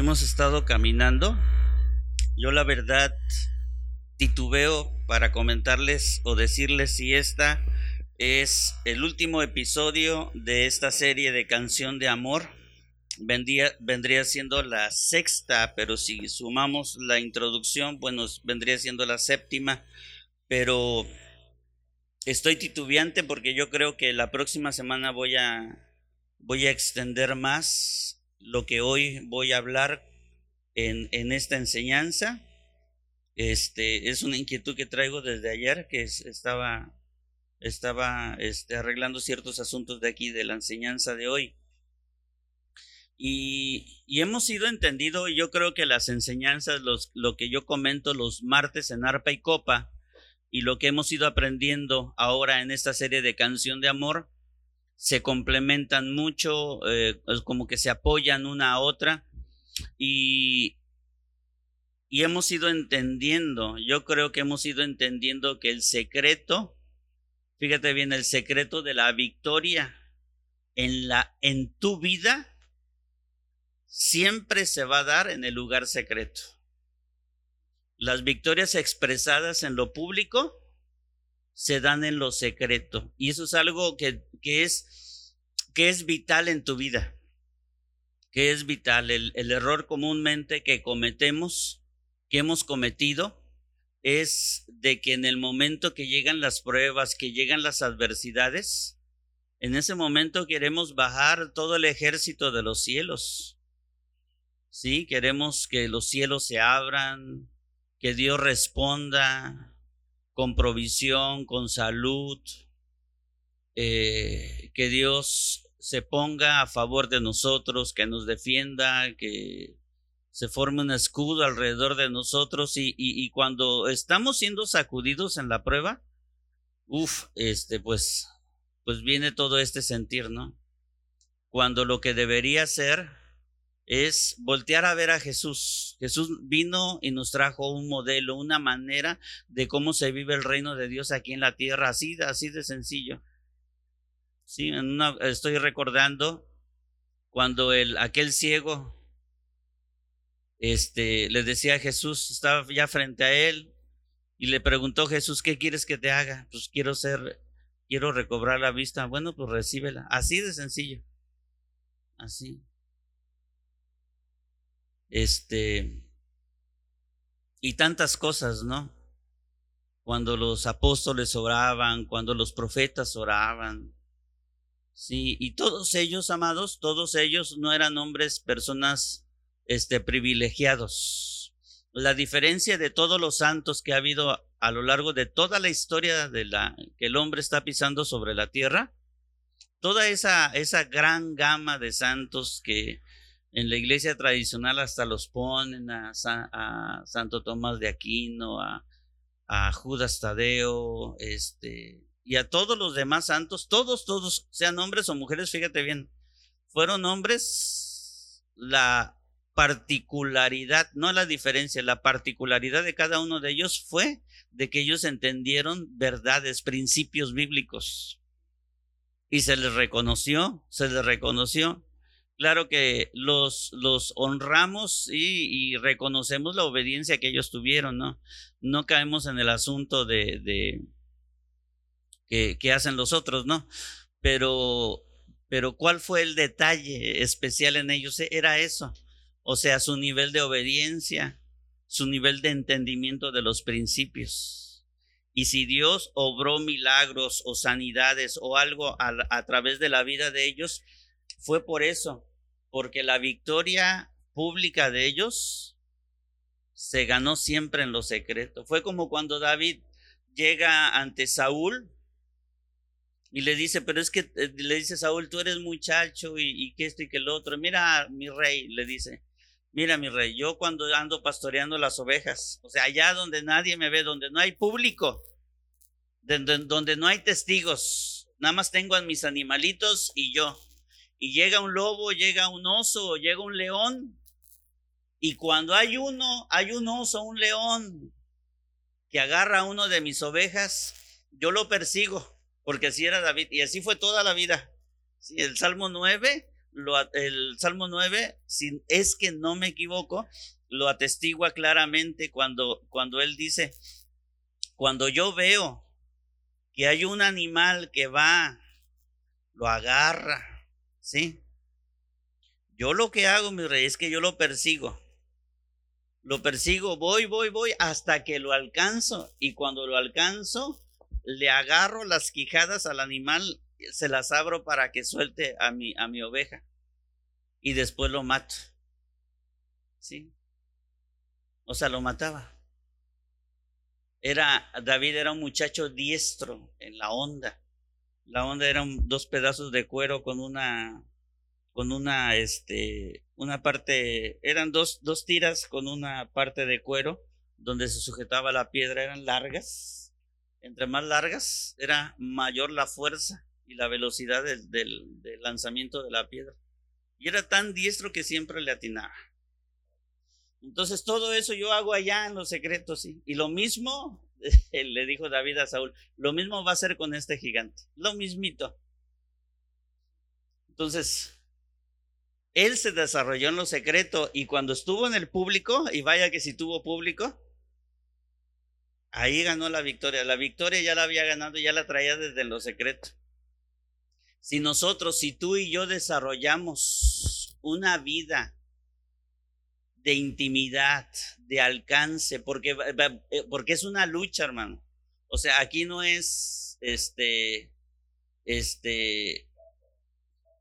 hemos estado caminando. Yo la verdad titubeo para comentarles o decirles si esta es el último episodio de esta serie de canción de amor. Vendría, vendría siendo la sexta, pero si sumamos la introducción, bueno, vendría siendo la séptima, pero estoy titubeante porque yo creo que la próxima semana voy a, voy a extender más lo que hoy voy a hablar en, esta enseñanza. Este, es una inquietud que traigo desde ayer, que estaba, estaba este, arreglando ciertos asuntos de aquí, de la enseñanza de hoy. Y, y hemos sido entendido, yo creo que las enseñanzas, los, lo que yo comento los martes en arpa y copa, y lo que hemos ido aprendiendo ahora en esta serie de canción de amor, se complementan mucho, eh, como que se apoyan una a otra y, y hemos ido entendiendo, yo creo que hemos ido entendiendo que el secreto, fíjate bien, el secreto de la victoria en, la, en tu vida siempre se va a dar en el lugar secreto. Las victorias expresadas en lo público se dan en lo secreto. Y eso es algo que, que, es, que es vital en tu vida. Que es vital. El, el error comúnmente que cometemos, que hemos cometido, es de que en el momento que llegan las pruebas, que llegan las adversidades, en ese momento queremos bajar todo el ejército de los cielos. Sí, queremos que los cielos se abran, que Dios responda, con provisión, con salud, eh, que Dios se ponga a favor de nosotros, que nos defienda, que se forme un escudo alrededor de nosotros y, y, cuando estamos siendo sacudidos en la prueba, uff, este, pues, pues viene todo este sentir, ¿no? Cuando lo que debería ser es voltear a ver a Jesús. Jesús vino y nos trajo un modelo, una manera de cómo se vive el reino de Dios aquí en la tierra, así, así de sencillo. Sí, estoy recordando cuando el, aquel ciego este, le decía a Jesús, estaba ya frente a él y le preguntó Jesús, ¿qué quieres que te haga? Pues quiero ser, quiero recobrar la vista. Bueno, pues recíbela. Así de sencillo. Así. Este, y tantas cosas, ¿no? Cuando los apóstoles oraban, cuando los profetas oraban. Sí, y todos ellos, amados, todos ellos no eran hombres, personas, este, privilegiados. La diferencia de todos los santos que ha habido a lo largo de toda la historia de la que el hombre está pisando sobre la tierra, toda esa, esa gran gama de santos que en la iglesia tradicional hasta los ponen a, Santo Tomás de Aquino, a, a, Judas Tadeo, este, y a todos los demás santos, todos, todos, sean hombres o mujeres, fíjate bien, fueron hombres, la particularidad, no la diferencia, la particularidad de cada uno de ellos fue de que ellos entendieron verdades, principios bíblicos. Y se les reconoció, se les reconoció claro que los, los honramos y, reconocemos la obediencia que ellos tuvieron, ¿no? No caemos en el asunto de, de que, hacen los otros, ¿no? Pero, pero ¿cuál fue el detalle especial en ellos? Era eso, o sea, su nivel de obediencia, su nivel de entendimiento de los principios. Y si Dios obró milagros o sanidades o algo a, a través de la vida de ellos, fue por eso, porque la victoria pública de ellos se ganó siempre en lo secreto. Fue como cuando David llega ante Saúl y le dice, pero es que eh, le dice Saúl, tú eres muchacho y, que esto y que el otro. Mira, mi rey, le dice, mira, mi rey, yo cuando ando pastoreando las ovejas, o sea, allá donde nadie me ve, donde no hay público, donde, donde no hay testigos, nada más tengo a mis animalitos y yo y llega un lobo, llega un oso, llega un león. Y cuando hay uno, hay un oso, un león que agarra a uno de mis ovejas, yo lo persigo, porque así era David. Y así fue toda la vida. el Salmo 9 el Salmo 9, si es que no me equivoco, lo atestigua claramente cuando, cuando él dice, cuando yo veo que hay un animal que va, lo agarra, ¿sí? Yo lo que hago, mi rey, es que yo lo persigo. Lo persigo, voy, voy, voy, hasta que lo alcanzo. Y cuando lo alcanzo, le agarro las quijadas al animal, se las abro para que suelte a mi, a mi oveja. Y después lo mato. ¿Sí? O sea, lo mataba. Era, David era un muchacho diestro en la onda. La onda eran dos pedazos de cuero con una, con una, este, una parte, eran dos, dos tiras con una parte de cuero donde se sujetaba la piedra, eran largas. Entre más largas, era mayor la fuerza y la velocidad del, lanzamiento de la piedra. Y era tan diestro que siempre le atinaba. Entonces todo eso yo hago allá en los secretos, ¿sí? Y lo mismo, le dijo David a Saúl, lo mismo va a ser con este gigante, lo mismito. Entonces, él se desarrolló en lo secreto y cuando estuvo en el público, y vaya que si tuvo público, ahí ganó la victoria. La victoria ya la había ganado, ya la traía desde lo secreto. Si nosotros, si tú y yo desarrollamos una vida de intimidad, de alcance, porque, eh, porque es una lucha, hermano. O sea, aquí no es, este, este,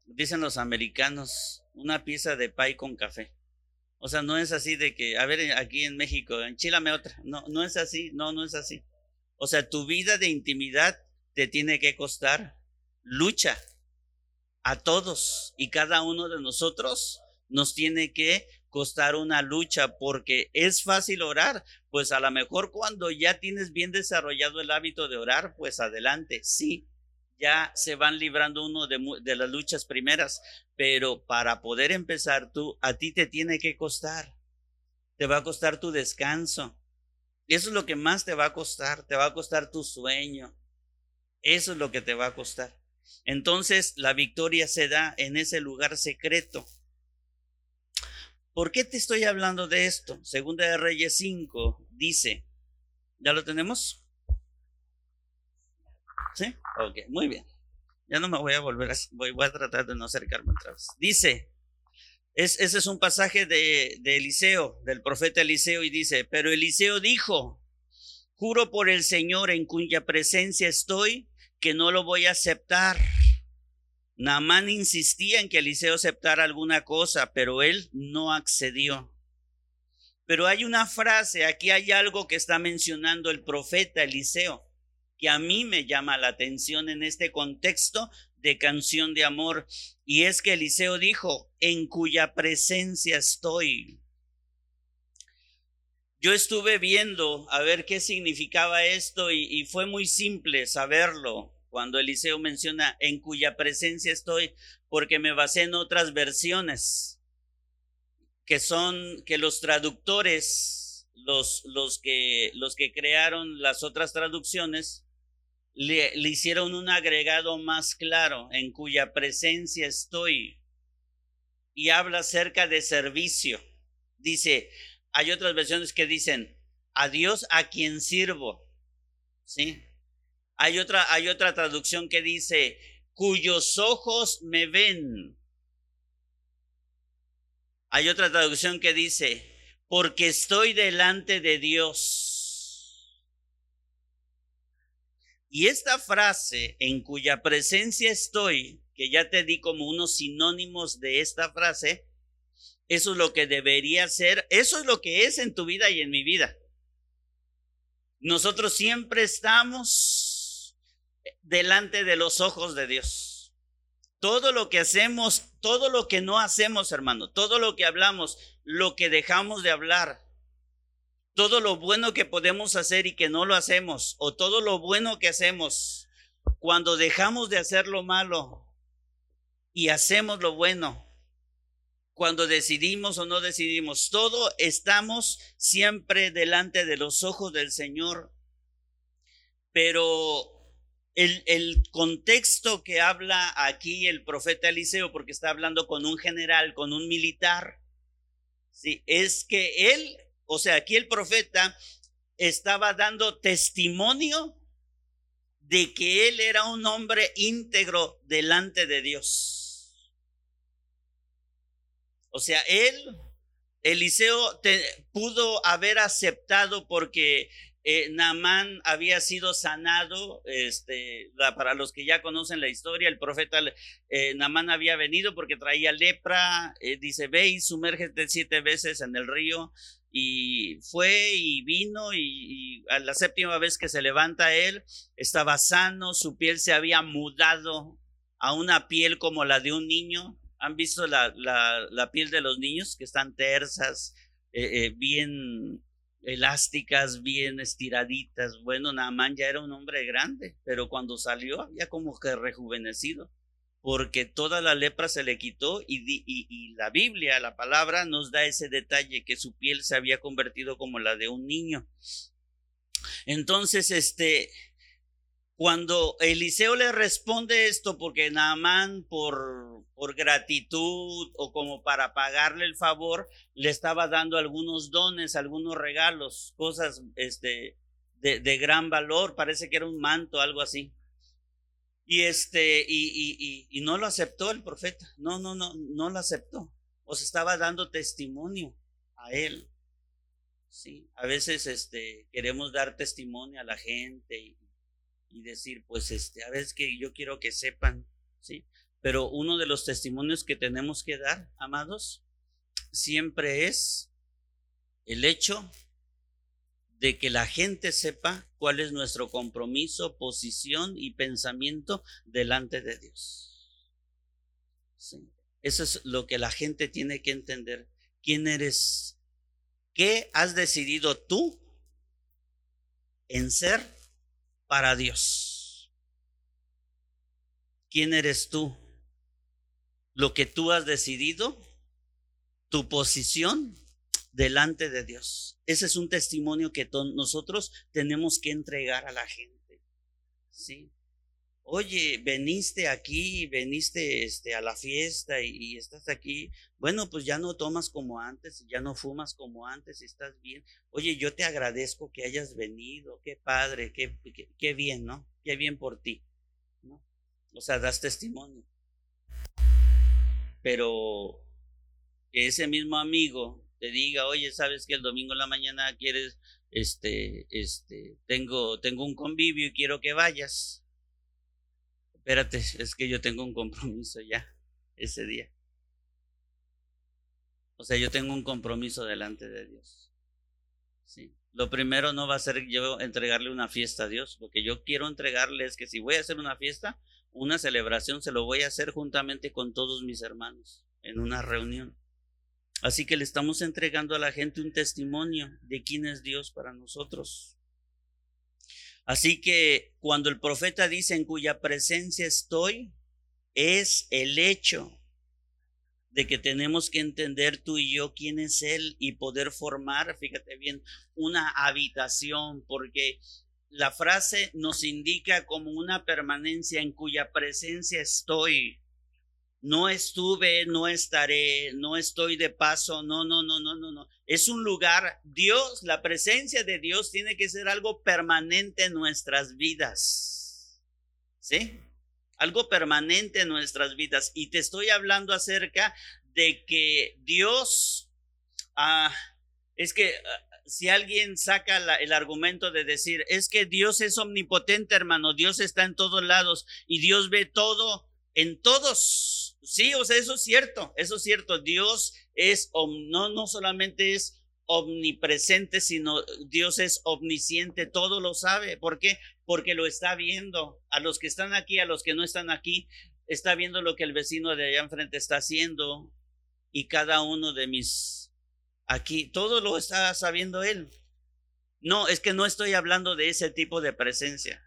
dicen los americanos, una pieza de pay con café. O sea, no es así de que, a ver, aquí en México, enchílame otra. No, no es así, no, no es así. O sea, tu vida de intimidad te tiene que costar lucha a todos y cada uno de nosotros nos tiene que costar una lucha porque es fácil orar, pues a lo mejor cuando ya tienes bien desarrollado el hábito de orar, pues adelante, sí, ya se van librando uno de, de, las luchas primeras, pero para poder empezar tú, a ti te tiene que costar, te va a costar tu descanso, eso es lo que más te va a costar, te va a costar tu sueño, eso es lo que te va a costar. Entonces la victoria se da en ese lugar secreto ¿Por qué te estoy hablando de esto? Segunda de Reyes 5 dice, ¿ya lo tenemos? ¿Sí? Ok, muy bien. Ya no me voy a volver a, voy, a tratar de no acercarme otra vez. Dice, es, ese es un pasaje de, de Eliseo, del profeta Eliseo, y dice, pero Eliseo dijo, juro por el Señor en cuya presencia estoy, que no lo voy a aceptar. Naamán insistía en que Eliseo aceptara alguna cosa, pero él no accedió. Pero hay una frase, aquí hay algo que está mencionando el profeta Eliseo, que a mí me llama la atención en este contexto de canción de amor, y es que Eliseo dijo, en cuya presencia estoy. Yo estuve viendo a ver qué significaba esto y, fue muy simple saberlo cuando Eliseo menciona en cuya presencia estoy, porque me basé en otras versiones, que son que los traductores, los, los, que, los que crearon las otras traducciones, le, hicieron un agregado más claro, en cuya presencia estoy, y habla acerca de servicio. Dice, hay otras versiones que dicen, a Dios a quien sirvo, ¿sí? Hay otra, hay otra traducción que dice, cuyos ojos me ven. Hay otra traducción que dice, porque estoy delante de Dios. Y esta frase, en cuya presencia estoy, que ya te di como unos sinónimos de esta frase, eso es lo que debería ser, eso es lo que es en tu vida y en mi vida. Nosotros siempre estamos delante de los ojos de Dios. Todo lo que hacemos, todo lo que no hacemos, hermano, todo lo que hablamos, lo que dejamos de hablar, todo lo bueno que podemos hacer y que no lo hacemos, o todo lo bueno que hacemos, cuando dejamos de hacer lo malo y hacemos lo bueno, cuando decidimos o no decidimos, todo estamos siempre delante de los ojos del Señor. Pero el, el, contexto que habla aquí el profeta Eliseo, porque está hablando con un general, con un militar, ¿sí? es que él, o sea, aquí el profeta estaba dando testimonio de que él era un hombre íntegro delante de Dios. O sea, él, Eliseo, pudo haber aceptado porque eh, Naamán había sido sanado, este, para los que ya conocen la historia, el profeta eh, Naamán había venido porque traía lepra, eh, dice, ve y sumérgete siete veces en el río, y fue y vino y, a la séptima vez que se levanta él, estaba sano, su piel se había mudado a una piel como la de un niño. ¿Han visto la, la, piel de los niños que están tersas, bien elásticas, bien estiraditas. Bueno, Naamán ya era un hombre grande, pero cuando salió había como que rejuvenecido, porque toda la lepra se le quitó y, la Biblia, la palabra, nos da ese detalle que su piel se había convertido como la de un niño. Entonces, este, cuando Eliseo le responde esto, porque Naamán por, por gratitud o como para pagarle el favor, le estaba dando algunos dones, algunos regalos, cosas este, de, de gran valor, parece que era un manto, algo así. Y este, y, y, y, no lo aceptó el profeta, no, no, no, no lo aceptó. O se estaba dando testimonio a él. Sí, a veces este, queremos dar testimonio a la gente y, y decir, pues, este, a veces que yo quiero que sepan, ¿sí? Pero uno de los testimonios que tenemos que dar, amados, siempre es el hecho de que la gente sepa cuál es nuestro compromiso, posición y pensamiento delante de Dios. Eso es lo que la gente tiene que entender. ¿Quién eres? ¿Qué has decidido tú en ser para Dios. ¿Quién eres tú? Lo que tú has decidido, tu posición delante de Dios. Ese es un testimonio que nosotros tenemos que entregar a la gente. ¿Sí? Oye, veniste aquí, veniste este, a la fiesta y, estás aquí. Bueno, pues ya no tomas como antes, ya no fumas como antes, estás bien. Oye, yo te agradezco que hayas venido, qué padre, qué, qué, bien, ¿no? Qué bien por ti, ¿no? O sea, das testimonio. Pero ese mismo amigo te diga, oye, sabes que el domingo en la mañana quieres, este, este, tengo, tengo un convivio y quiero que vayas espérate, es que yo tengo un compromiso ya ese día. O sea, yo tengo un compromiso delante de Dios. Sí. Lo primero no va a ser yo entregarle una fiesta a Dios. Lo que yo quiero entregarle es que si voy a hacer una fiesta, una celebración, se lo voy a hacer juntamente con todos mis hermanos en una reunión. Así que le estamos entregando a la gente un testimonio de quién es Dios para nosotros. Así que cuando el profeta dice en cuya presencia estoy, es el hecho de que tenemos que entender tú y yo quién es Él y poder formar, fíjate bien, una habitación, porque la frase nos indica como una permanencia en cuya presencia estoy no estuve, no estaré, no estoy de paso, no, no, no, no, no, no. Es un lugar, Dios, la presencia de Dios tiene que ser algo permanente en nuestras vidas. ¿Sí? Algo permanente en nuestras vidas. Y te estoy hablando acerca de que Dios, ah, es que ah, si alguien saca el argumento de decir, es que Dios es omnipotente, hermano, Dios está en todos lados y Dios ve todo en todos Sí, o sea, eso es cierto, eso es cierto. Dios es, no, no solamente es omnipresente, sino Dios es omnisciente, todo lo sabe. ¿Por qué? Porque lo está viendo. A los que están aquí, a los que no están aquí, está viendo lo que el vecino de allá enfrente está haciendo y cada uno de mis aquí, todo lo está sabiendo él. No, es que no estoy hablando de ese tipo de presencia.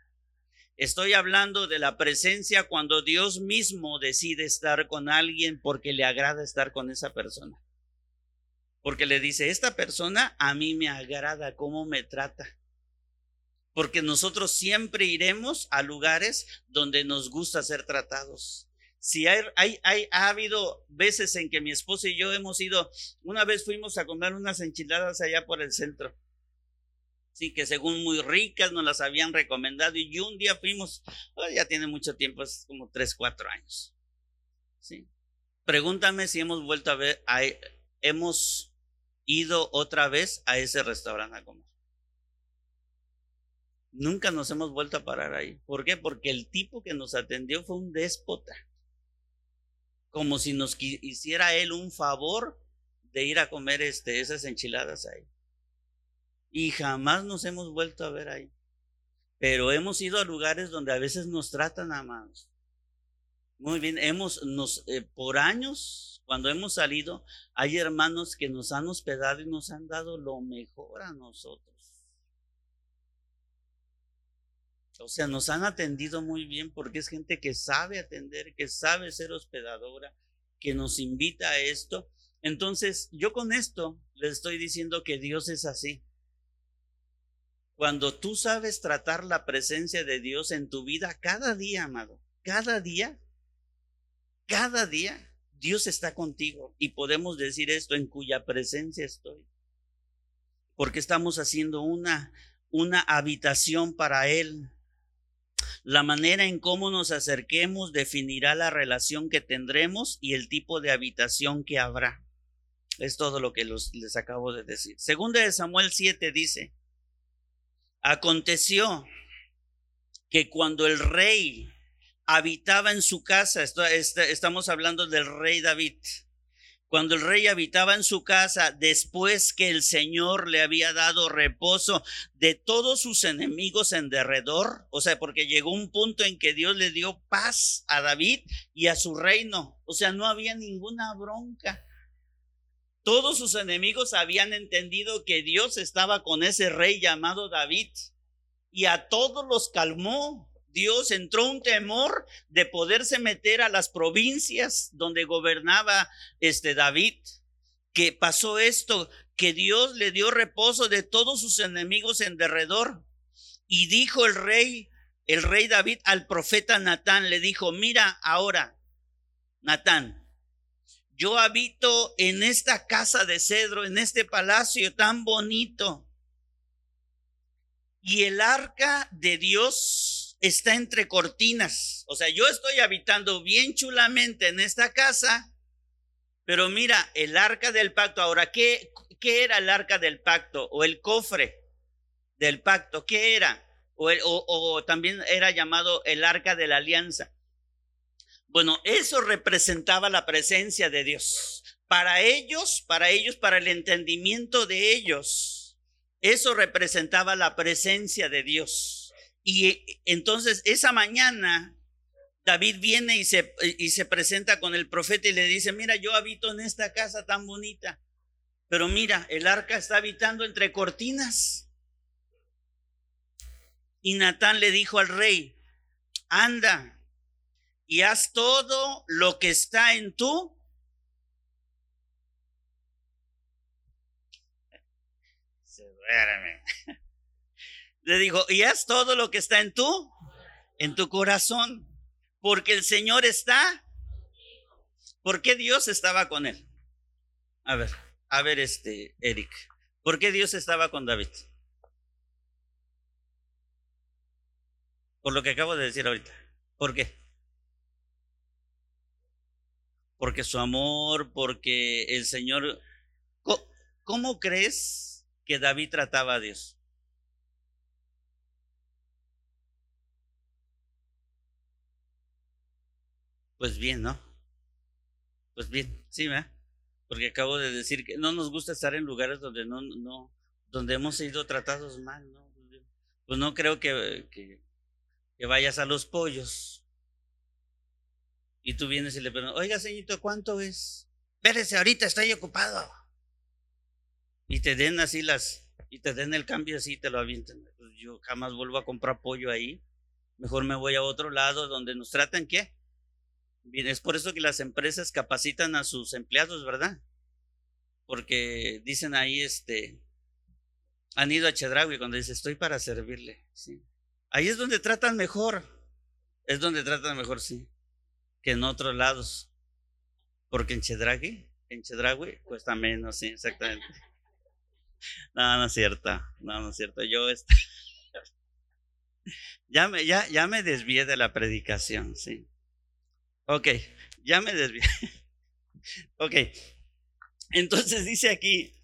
Estoy hablando de la presencia cuando Dios mismo decide estar con alguien porque le agrada estar con esa persona. Porque le dice, esta persona a mí me agrada cómo me trata. Porque nosotros siempre iremos a lugares donde nos gusta ser tratados. Si hay, ha habido veces en que mi esposa y yo hemos ido, una vez fuimos a comer unas enchiladas allá por el centro. Sí, que según muy ricas nos las habían recomendado y un día fuimos, oh, ya tiene mucho tiempo, es como tres, cuatro años. Sí. Pregúntame si hemos vuelto a ver, hemos ido otra vez a ese restaurante a comer. Nunca nos hemos vuelto a parar ahí. ¿Por qué? Porque el tipo que nos atendió fue un déspota. Como si nos hiciera él un favor de ir a comer este, esas enchiladas ahí. Y jamás nos hemos vuelto a ver ahí. Pero hemos ido a lugares donde a veces nos tratan amados. Muy bien, hemos, nos, eh, por años, cuando hemos salido, hay hermanos que nos han hospedado y nos han dado lo mejor a nosotros. O sea, nos han atendido muy bien porque es gente que sabe atender, que sabe ser hospedadora, que nos invita a esto. Entonces, yo con esto les estoy diciendo que Dios es así. Cuando tú sabes tratar la presencia de Dios en tu vida cada día, amado, cada día, cada día, Dios está contigo y podemos decir esto en cuya presencia estoy. Porque estamos haciendo una una habitación para él. La manera en cómo nos acerquemos definirá la relación que tendremos y el tipo de habitación que habrá. Es todo lo que les acabo de decir. Segunda de Samuel 7 dice, aconteció que cuando el rey habitaba en su casa, estamos hablando del rey David, cuando el rey habitaba en su casa, después que el Señor le había dado reposo de todos sus enemigos en derredor, o sea, porque llegó un punto en que Dios le dio paz a David y a su reino, o sea, no había ninguna bronca. Todos sus enemigos habían entendido que Dios estaba con ese rey llamado David y a todos los calmó. Dios entró un temor de poderse meter a las provincias donde gobernaba este David. Que pasó esto, que Dios le dio reposo de todos sus enemigos en derredor. Y dijo el rey, el rey David al profeta Natán, le dijo, mira ahora, Natán, yo habito en esta casa de cedro, en este palacio tan bonito. Y el arca de Dios está entre cortinas. O sea, yo estoy habitando bien chulamente en esta casa, pero mira, el arca del pacto. Ahora, ¿qué, qué era el arca del pacto? O el cofre del pacto, ¿qué era? O, o también era llamado el arca de la alianza. Bueno, eso representaba la presencia de Dios. Para ellos, para ellos, para el entendimiento de ellos, eso representaba la presencia de Dios. Y entonces esa mañana David viene y se, y se presenta con el profeta y le dice, mira, yo habito en esta casa tan bonita, pero mira, el arca está habitando entre cortinas. Y Natán le dijo al rey, anda y haz todo lo que está en tú. Se. Le dijo, y haz todo lo que está en tú, en tu corazón, porque el Señor está. ¿Por qué Dios estaba con él? A ver, a ver, este, Eric, ¿por qué Dios estaba con David? Por lo que acabo de decir ahorita. ¿Por qué? Porque su amor, porque el Señor... ¿Cómo crees que David trataba a Dios? Pues bien, ¿no? Pues bien, sí, ¿verdad? Porque acabo de decir que no nos gusta estar en lugares donde no, no, donde hemos sido tratados mal, ¿no? Pues no creo que, que, vayas a los pollos y tú vienes y le preguntas, oiga, señorito, ¿cuánto es? Espérese, ahorita estoy ocupado. Y te den así las, y te den el cambio así, te lo avientan. Pues yo jamás vuelvo a comprar pollo ahí. Mejor me voy a otro lado donde nos tratan, ¿qué? Es por eso que las empresas capacitan a sus empleados, ¿verdad? Porque dicen ahí, este, han ido a Chedraui cuando dice, estoy para servirle. ¿sí? Ahí es donde tratan mejor. Es donde tratan mejor, sí. Que en otros lados. Porque en Chedraui, en Chedraui cuesta menos, sí, exactamente. No, no es cierto. No, no es cierto. Yo ya me, ya, ya me desvié de la predicación, sí. Ok, ya me desvié. ok. Entonces dice aquí,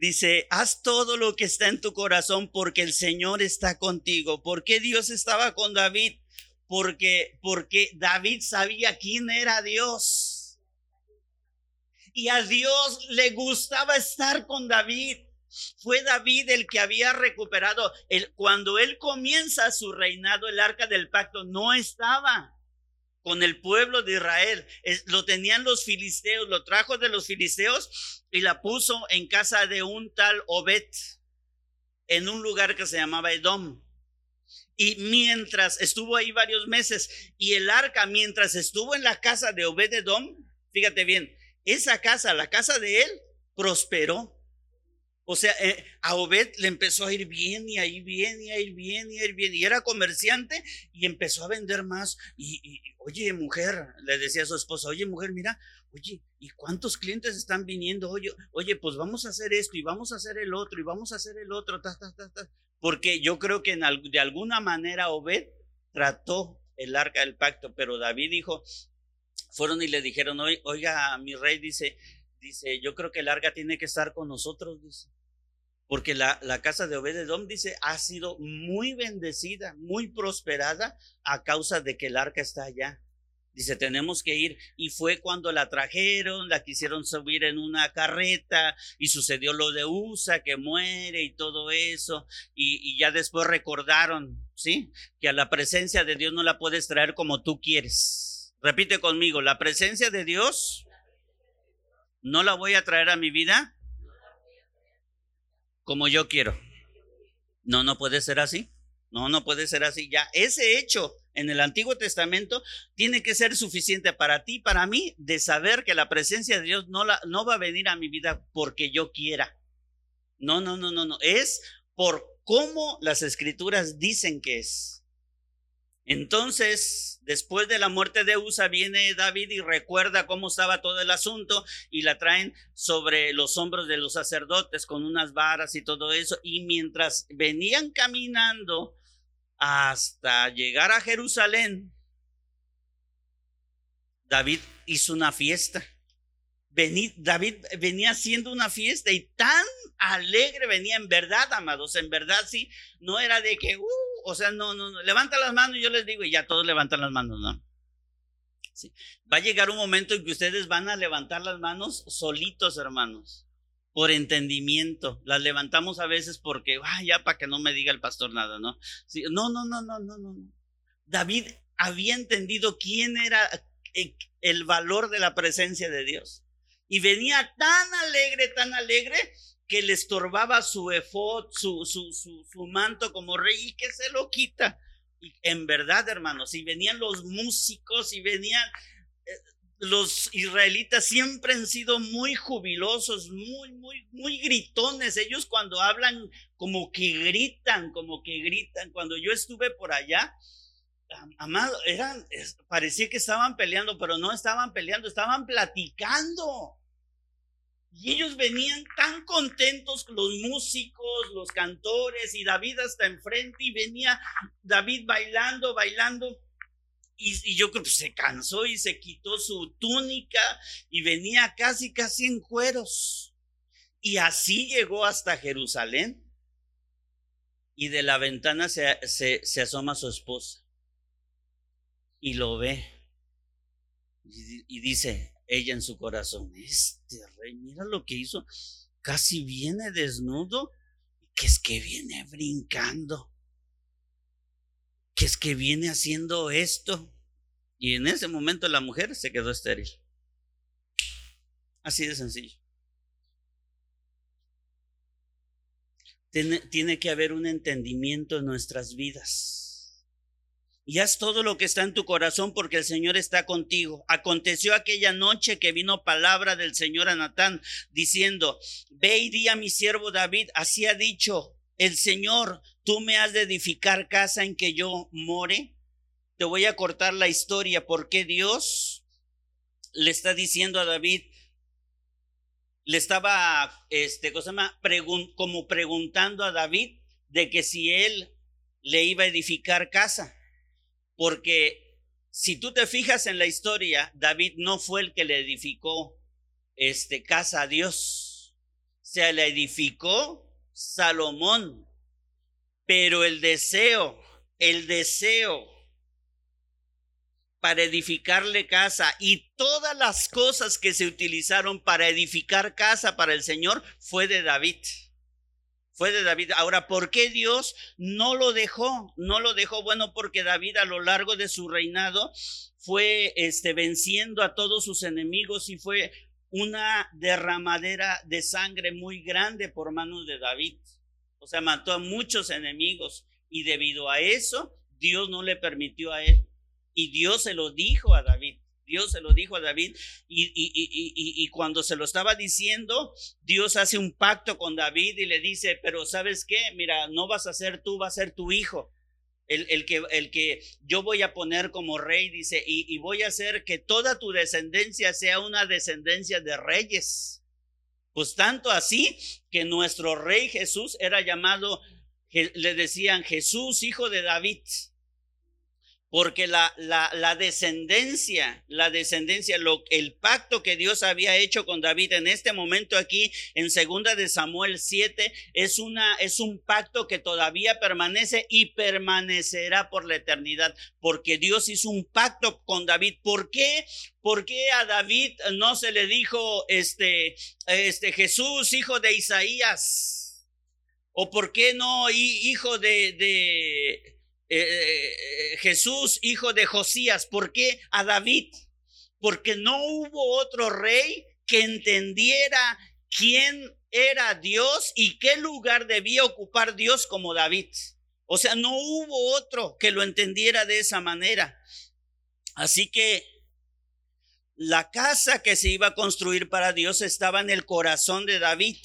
Dice, haz todo lo que está en tu corazón porque el Señor está contigo. ¿Por qué Dios estaba con David? Porque, porque David sabía quién era Dios. Y a Dios le gustaba estar con David. Fue David el que había recuperado. El, cuando él comienza su reinado, el arca del pacto no estaba con el pueblo de Israel. lo tenían los filisteos, lo trajo de los filisteos y la puso en casa de un tal Obed, en un lugar que se llamaba Edom. Y mientras estuvo ahí varios meses, y el arca, mientras estuvo en la casa de Obed Edom, fíjate bien, esa casa, la casa de él, prosperó. O sea, eh, a Obed le empezó a ir bien y a ir bien y a ir bien y a ir bien. Y era comerciante y empezó a vender más. Y, oye, mujer, le decía a su esposa, oye, mujer, mira, oye, ¿y cuántos clientes están viniendo? Oye, oye, pues vamos a hacer esto y vamos a hacer el otro y vamos a hacer el otro. Porque yo creo que de alguna manera Obed trató el arca del pacto, pero David dijo, fueron y le dijeron, oiga, mi rey dice, dice, yo creo que el arca tiene que estar con nosotros, dice porque la, la, casa de Obededom dice ha sido muy bendecida, muy prosperada a causa de que el arca está allá. Dice, tenemos que ir. Y fue cuando la trajeron, la quisieron subir en una carreta y sucedió lo de USA, que muere y todo eso. Y, y ya después recordaron, ¿sí? Que a la presencia de Dios no la puedes traer como tú quieres. Repite conmigo, la presencia de Dios no la voy a traer a mi vida como yo quiero. No, no puede ser así. No, no puede ser así. Ya ese hecho en el Antiguo Testamento tiene que ser suficiente para ti, para mí, de saber que la presencia de Dios no, no va a venir a mi vida porque yo quiera. No, no, no, no, no. Es por cómo las escrituras dicen que es. Entonces, después de la muerte de Usa, viene David y recuerda cómo estaba todo el asunto y la traen sobre los hombros de los sacerdotes con unas varas y todo eso. Y mientras venían caminando hasta llegar a Jerusalén, David hizo una fiesta. David venía haciendo una fiesta y tan alegre venía en verdad, amados, en verdad sí, no era de que, uh, o sea, no, no, no, levanta las manos, yo les digo, y ya todos levantan las manos, ¿no? Va a llegar un momento en que ustedes van a levantar las manos solitos, hermanos, por entendimiento. Las levantamos a veces porque, ah, ya para que no me diga el pastor nada, ¿no? Sí, no, no, no, no, no, no. David había entendido quién era eh, el valor de la presencia de Dios. Y venía tan alegre, tan alegre, que le estorbaba su efod, su, su, su, manto como rey y que se lo quita. Y en verdad, hermanos, y venían los músicos y venían eh, los israelitas siempre han sido muy jubilosos, muy, muy, muy gritones. Ellos cuando hablan como que gritan, como que gritan. Cuando yo estuve por allá, amado, eran, parecía que estaban peleando, pero no estaban peleando, estaban platicando. Y ellos venían tan contentos, los músicos, los cantores, y David hasta enfrente, y venía David bailando, bailando. Y, yo creo que se cansó y se quitó su túnica y venía casi, casi en cueros. Y así llegó hasta Jerusalén. Y de la ventana se, asoma su esposa y lo ve. y dice, ella en su corazón, este rey, mira lo que hizo, casi viene desnudo, que es que viene brincando, que es que viene haciendo esto. Y en ese momento la mujer se quedó estéril. Así de sencillo. Tiene, tiene, que haber un entendimiento en nuestras vidas. y haz todo lo que está en tu corazón porque el Señor está contigo. Aconteció aquella noche que vino palabra del Señor a Natán diciendo, ve y di a mi siervo David, así ha dicho el Señor, tú me has de edificar casa en que yo more. Te voy a cortar la historia porque Dios le está diciendo a David, le estaba, este, cosa como preguntando a David de que si él le iba a edificar casa. Porque si tú te fijas en la historia, David no fue el que le edificó este, casa a Dios. Se le edificó Salomón. Pero el deseo, el deseo para edificarle casa y todas las cosas que se utilizaron para edificar casa para el Señor fue de David. Fue de David. Ahora, ¿por qué Dios no lo dejó? No lo dejó. Bueno, porque David a lo largo de su reinado fue este, venciendo a todos sus enemigos y fue una derramadera de sangre muy grande por manos de David. O sea, mató a muchos enemigos y debido a eso, Dios no le permitió a él y Dios se lo dijo a David. Dios se lo dijo a David y, y, cuando se lo estaba diciendo, Dios hace un pacto con David y le dice, pero sabes qué, mira, no vas a ser tú, va a ser tu hijo. El, el, que, el que yo voy a poner como rey, dice, y, voy a hacer que toda tu descendencia sea una descendencia de reyes. Pues tanto así que nuestro rey Jesús era llamado, le decían Jesús, hijo de David porque la, la, la, descendencia, la descendencia, lo, el pacto que Dios había hecho con David en este momento aquí en segunda de Samuel 7 es una es un pacto que todavía permanece y permanecerá por la eternidad, porque Dios hizo un pacto con David. ¿Por qué? ¿Por qué a David no se le dijo este este Jesús hijo de Isaías? ¿O por qué no hijo de, de eh, eh, Jesús, hijo de Josías. ¿Por qué a David? Porque no hubo otro rey que entendiera quién era Dios y qué lugar debía ocupar Dios como David. O sea, no hubo otro que lo entendiera de esa manera. Así que la casa que se iba a construir para Dios estaba en el corazón de David.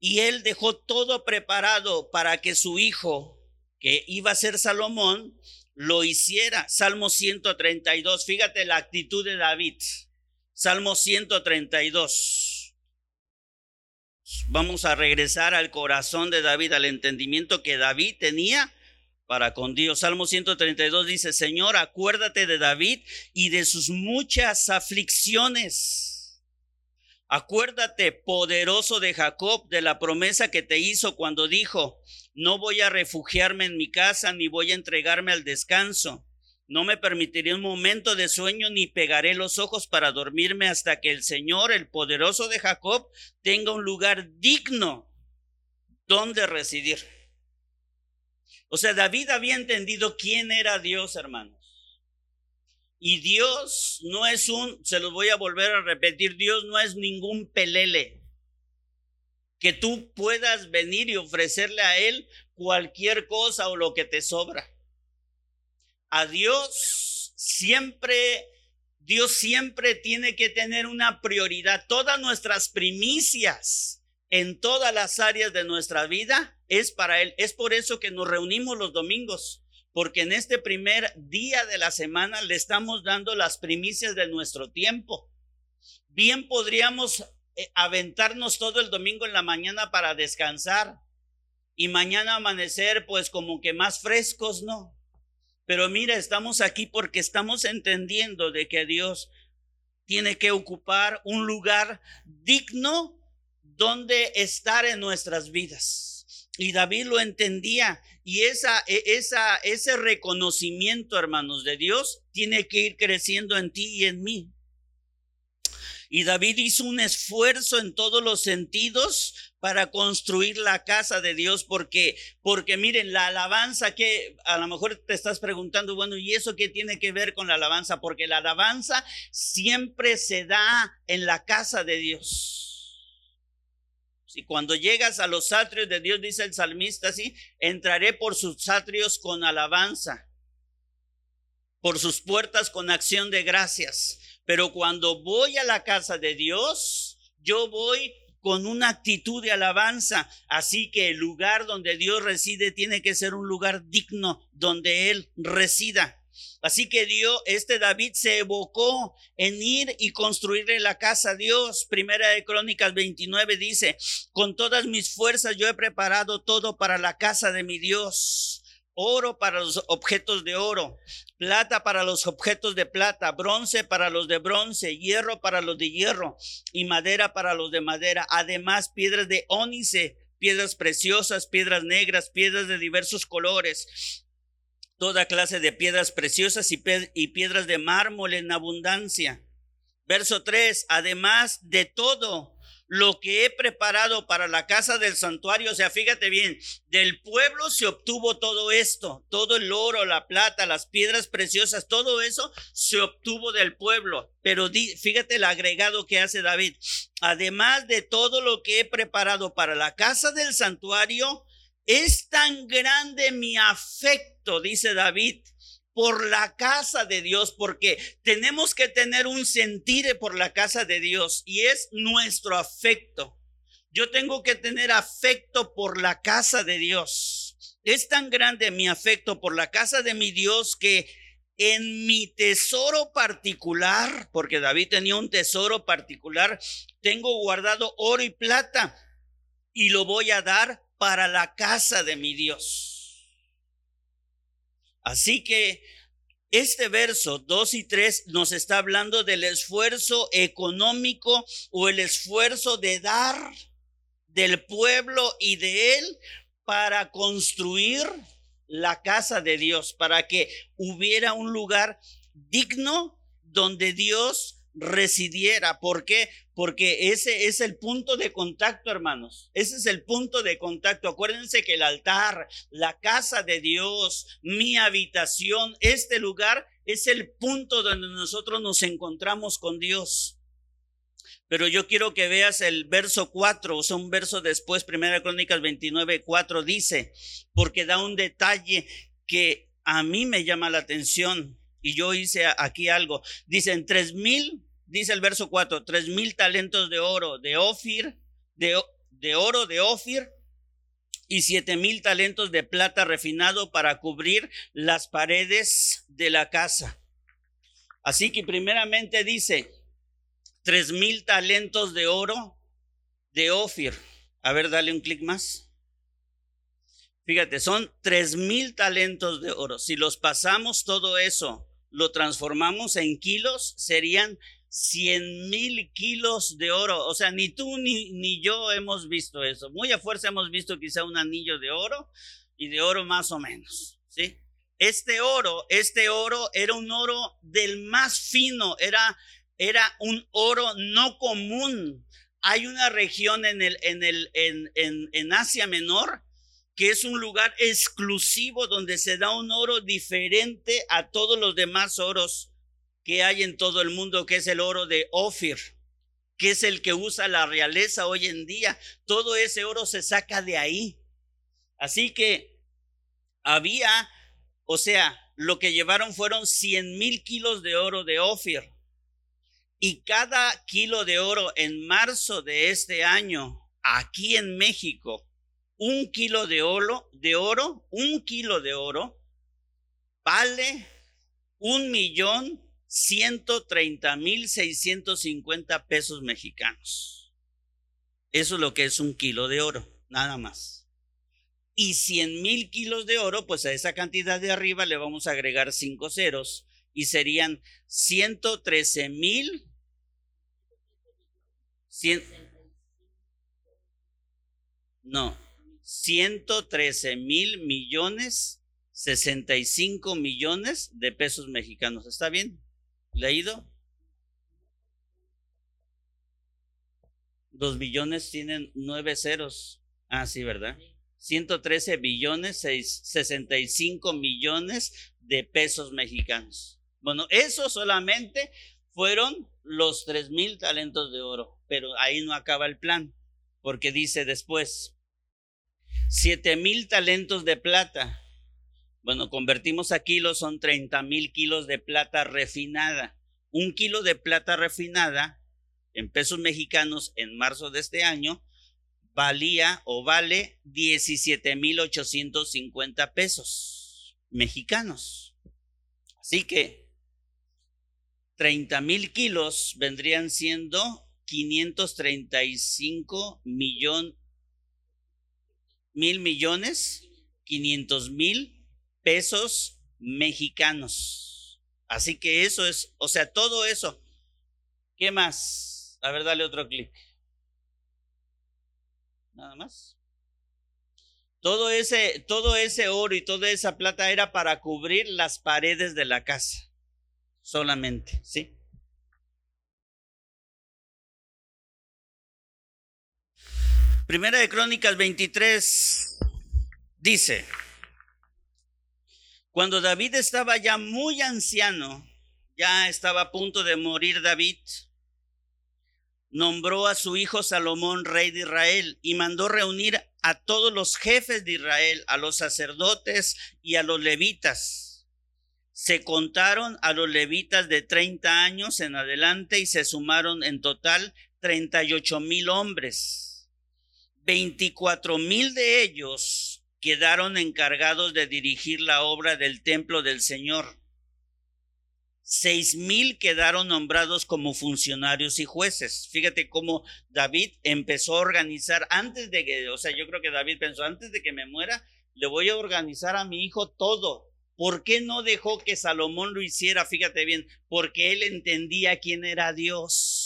Y él dejó todo preparado para que su hijo que iba a ser Salomón, lo hiciera. Salmo 132, fíjate la actitud de David. Salmo 132. Vamos a regresar al corazón de David, al entendimiento que David tenía para con Dios. Salmo 132 dice, Señor, acuérdate de David y de sus muchas aflicciones. Acuérdate, poderoso de Jacob, de la promesa que te hizo cuando dijo, no voy a refugiarme en mi casa ni voy a entregarme al descanso. No me permitiré un momento de sueño ni pegaré los ojos para dormirme hasta que el Señor, el poderoso de Jacob, tenga un lugar digno donde residir. O sea, David había entendido quién era Dios, hermanos. Y Dios no es un, se los voy a volver a repetir, Dios no es ningún pelele que tú puedas venir y ofrecerle a Él cualquier cosa o lo que te sobra. A Dios siempre, Dios siempre tiene que tener una prioridad. Todas nuestras primicias en todas las áreas de nuestra vida es para Él. Es por eso que nos reunimos los domingos, porque en este primer día de la semana le estamos dando las primicias de nuestro tiempo. Bien podríamos aventarnos todo el domingo en la mañana para descansar y mañana amanecer pues como que más frescos, ¿no? Pero mira, estamos aquí porque estamos entendiendo de que Dios tiene que ocupar un lugar digno donde estar en nuestras vidas. Y David lo entendía y esa, e, ese reconocimiento, hermanos, de Dios tiene que ir creciendo en ti y en mí. Y David hizo un esfuerzo en todos los sentidos para construir la casa de Dios, porque, porque miren, la alabanza que a lo mejor te estás preguntando, bueno, ¿y eso qué tiene que ver con la alabanza? Porque la alabanza siempre se da en la casa de Dios. Si cuando llegas a los atrios de Dios, dice el salmista así, entraré por sus atrios con alabanza, por sus puertas con acción de gracias. Pero cuando voy a la casa de Dios, yo voy con una actitud de alabanza. Así que el lugar donde Dios reside tiene que ser un lugar digno donde Él resida. Así que Dios, este David se evocó en ir y construirle la casa a Dios. Primera de Crónicas 29 dice, con todas mis fuerzas yo he preparado todo para la casa de mi Dios. Oro para los objetos de oro, plata para los objetos de plata, bronce para los de bronce, hierro para los de hierro y madera para los de madera. Además, piedras de ónice, piedras preciosas, piedras negras, piedras de diversos colores toda clase de piedras preciosas y, piedras de mármol en abundancia. Verso 3, además de todo lo que he preparado para la casa del santuario, o sea, fíjate bien, del pueblo se obtuvo todo esto, todo el oro, la plata, las piedras preciosas, todo eso se obtuvo del pueblo. Pero fíjate el agregado que hace David, además de todo lo que he preparado para la casa del santuario, es tan grande mi afecto, dice David, por la casa de Dios, porque tenemos que tener un sentir por la casa de Dios y es nuestro afecto. Yo tengo que tener afecto por la casa de Dios. Es tan grande mi afecto por la casa de mi Dios que en mi tesoro particular, porque David tenía un tesoro particular, tengo guardado oro y plata y lo voy a dar para la casa de mi Dios. Así que este verso 2 y 3 nos está hablando del esfuerzo económico o el esfuerzo de dar del pueblo y de él para construir la casa de Dios, para que hubiera un lugar digno donde Dios residiera. ¿Por qué? Porque ese es el punto de contacto, hermanos. Ese es el punto de contacto. Acuérdense que el altar, la casa de Dios, mi habitación, este lugar es el punto donde nosotros nos encontramos con Dios. Pero yo quiero que veas el verso 4, o sea, un verso después, Primera Crónicas 29, 4 dice, porque da un detalle que a mí me llama la atención y yo hice aquí algo. Dicen tres mil dice el verso 4, tres mil talentos de oro de Ofir, de, oro de Ofir, y siete mil talentos de plata refinado para cubrir las paredes de la casa. Así que primeramente dice, tres mil talentos de oro de Ofir. A ver, dale un clic más. Fíjate, son tres mil talentos de oro. Si los pasamos todo eso, lo transformamos en kilos, serían 100 mil kilos de oro. O sea, ni tú ni, ni yo hemos visto eso. Muy a fuerza hemos visto quizá un anillo de oro y de oro más o menos. ¿sí? Este oro, este oro era un oro del más fino, era, era un oro no común. Hay una región en, el, en, el, en, en, en Asia Menor que es un lugar exclusivo donde se da un oro diferente a todos los demás oros que hay en todo el mundo, que es el oro de Ofir, que es el que usa la realeza hoy en día. Todo ese oro se saca de ahí. Así que había, o sea, lo que llevaron fueron 100 mil kilos de oro de Ofir. Y cada kilo de oro en marzo de este año, aquí en México, un kilo de oro, de oro, un kilo de oro, vale un millón 130 mil 650 pesos mexicanos. Eso es lo que es un kilo de oro, nada más. Y 100 mil kilos de oro, pues a esa cantidad de arriba le vamos a agregar cinco ceros y serían 113 mil. No, 113 mil millones, 65 millones de pesos mexicanos. ¿Está bien? ¿Leído? Dos billones tienen nueve ceros. Ah, sí, ¿verdad? 113 billones, 65 millones de pesos mexicanos. Bueno, eso solamente fueron los tres mil talentos de oro, pero ahí no acaba el plan, porque dice después, siete mil talentos de plata. Bueno, convertimos a kilos, son 30 mil kilos de plata refinada. Un kilo de plata refinada en pesos mexicanos en marzo de este año valía o vale 17 mil 850 pesos mexicanos. Así que 30 mil kilos vendrían siendo 535 millón, mil millones, 500 mil pesos mexicanos. Así que eso es, o sea, todo eso. ¿Qué más? A ver, dale otro clic. Nada más. Todo ese, todo ese oro y toda esa plata era para cubrir las paredes de la casa. Solamente, ¿sí? Primera de Crónicas 23 dice, cuando David estaba ya muy anciano, ya estaba a punto de morir David, nombró a su hijo Salomón rey de Israel y mandó reunir a todos los jefes de Israel, a los sacerdotes y a los levitas. Se contaron a los levitas de 30 años en adelante y se sumaron en total 38 mil hombres 24 mil de ellos quedaron encargados de dirigir la obra del templo del Señor. Seis mil quedaron nombrados como funcionarios y jueces. Fíjate cómo David empezó a organizar antes de que, o sea, yo creo que David pensó, antes de que me muera, le voy a organizar a mi hijo todo. ¿Por qué no dejó que Salomón lo hiciera? Fíjate bien, porque él entendía quién era Dios.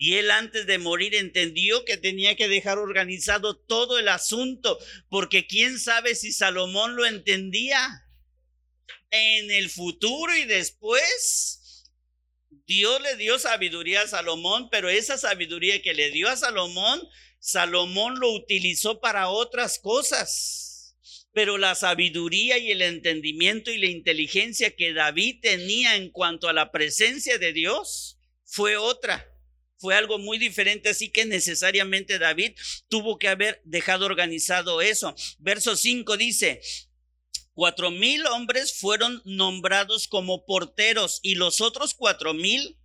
Y él antes de morir entendió que tenía que dejar organizado todo el asunto, porque quién sabe si Salomón lo entendía en el futuro y después. Dios le dio sabiduría a Salomón, pero esa sabiduría que le dio a Salomón, Salomón lo utilizó para otras cosas. Pero la sabiduría y el entendimiento y la inteligencia que David tenía en cuanto a la presencia de Dios fue otra fue algo muy diferente, así que necesariamente David tuvo que haber dejado organizado eso. Verso 5 dice, cuatro mil hombres fueron nombrados como porteros y los otros cuatro mil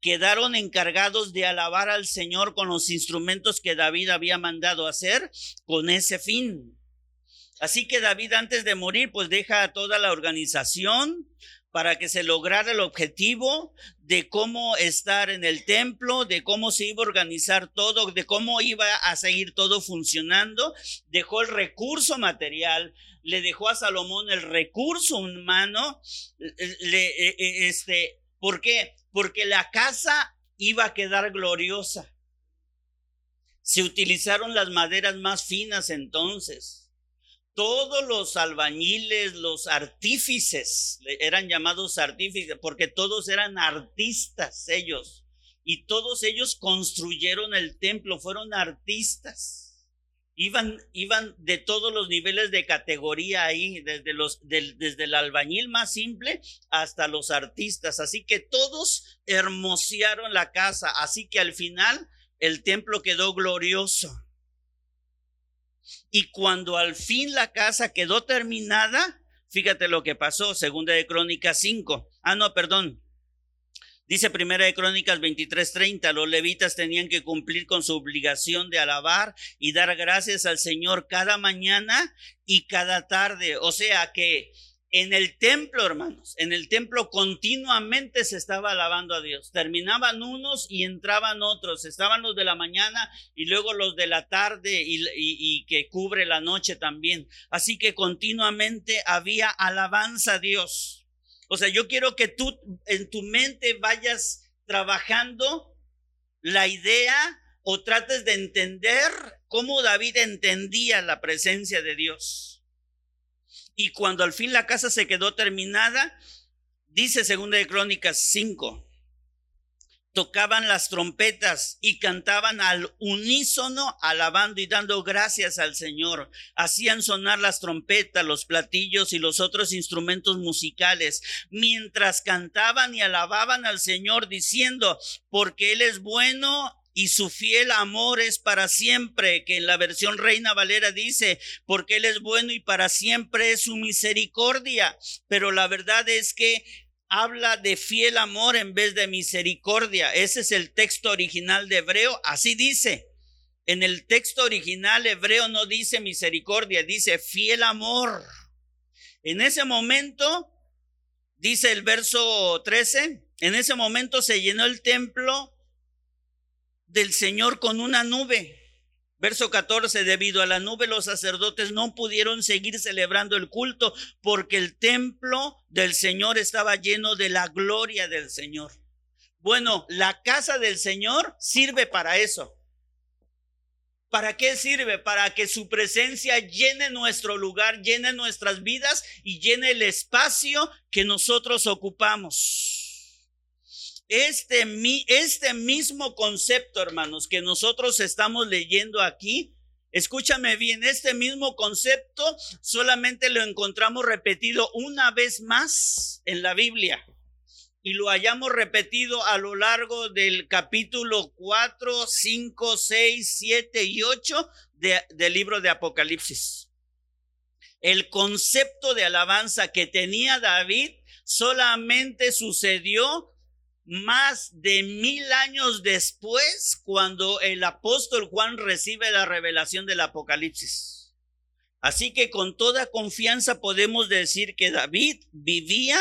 quedaron encargados de alabar al Señor con los instrumentos que David había mandado hacer con ese fin. Así que David antes de morir pues deja a toda la organización, para que se lograra el objetivo de cómo estar en el templo, de cómo se iba a organizar todo, de cómo iba a seguir todo funcionando. Dejó el recurso material, le dejó a Salomón el recurso humano. Le, e, e, este, ¿Por qué? Porque la casa iba a quedar gloriosa. Se utilizaron las maderas más finas entonces todos los albañiles, los artífices, eran llamados artífices porque todos eran artistas ellos. Y todos ellos construyeron el templo, fueron artistas. Iban, iban de todos los niveles de categoría ahí, desde, los, desde el albañil más simple hasta los artistas. Así que todos hermosearon la casa. Así que al final el templo quedó glorioso. Y cuando al fin la casa quedó terminada, fíjate lo que pasó, segunda de Crónicas 5. Ah, no, perdón. Dice primera de Crónicas 23:30, los levitas tenían que cumplir con su obligación de alabar y dar gracias al Señor cada mañana y cada tarde. O sea que en el templo, hermanos, en el templo continuamente se estaba alabando a Dios. Terminaban unos y entraban otros. Estaban los de la mañana y luego los de la tarde y, que cubre la noche también. Así que continuamente había alabanza a Dios. O sea, yo quiero que tú en tu mente vayas trabajando la idea o trates de entender cómo David entendía la presencia de Dios. Y cuando al fin la casa se quedó terminada, dice segunda de Crónicas 5, tocaban las trompetas y cantaban al unísono, alabando y dando gracias al Señor. Hacían sonar las trompetas, los platillos y los otros instrumentos musicales, mientras cantaban y alababan al Señor, diciendo, porque Él es bueno y su fiel amor es para siempre, que en la versión Reina Valera dice, porque Él es bueno y para siempre es su misericordia. Pero la verdad es que habla de fiel amor en vez de misericordia. Ese es el texto original de Hebreo, así dice. En el texto original hebreo no dice misericordia, dice fiel amor. En ese momento, dice el verso 13, en ese momento se llenó el templo del Señor con una nube. Verso 14, debido a la nube los sacerdotes no pudieron seguir celebrando el culto porque el templo del Señor estaba lleno de la gloria del Señor. Bueno, la casa del Señor sirve para eso. ¿Para qué sirve? Para que su presencia llene nuestro lugar, llene nuestras vidas y llene el espacio que nosotros ocupamos. Este, este mismo concepto, hermanos, que nosotros estamos leyendo aquí, escúchame bien, este mismo concepto solamente lo encontramos repetido una vez más en la Biblia y lo hayamos repetido a lo largo del capítulo 4, 5, 6, 7 y 8 del libro de Apocalipsis. El concepto de alabanza que tenía David solamente sucedió más de mil años después cuando el apóstol Juan recibe la revelación del Apocalipsis. Así que con toda confianza podemos decir que David vivía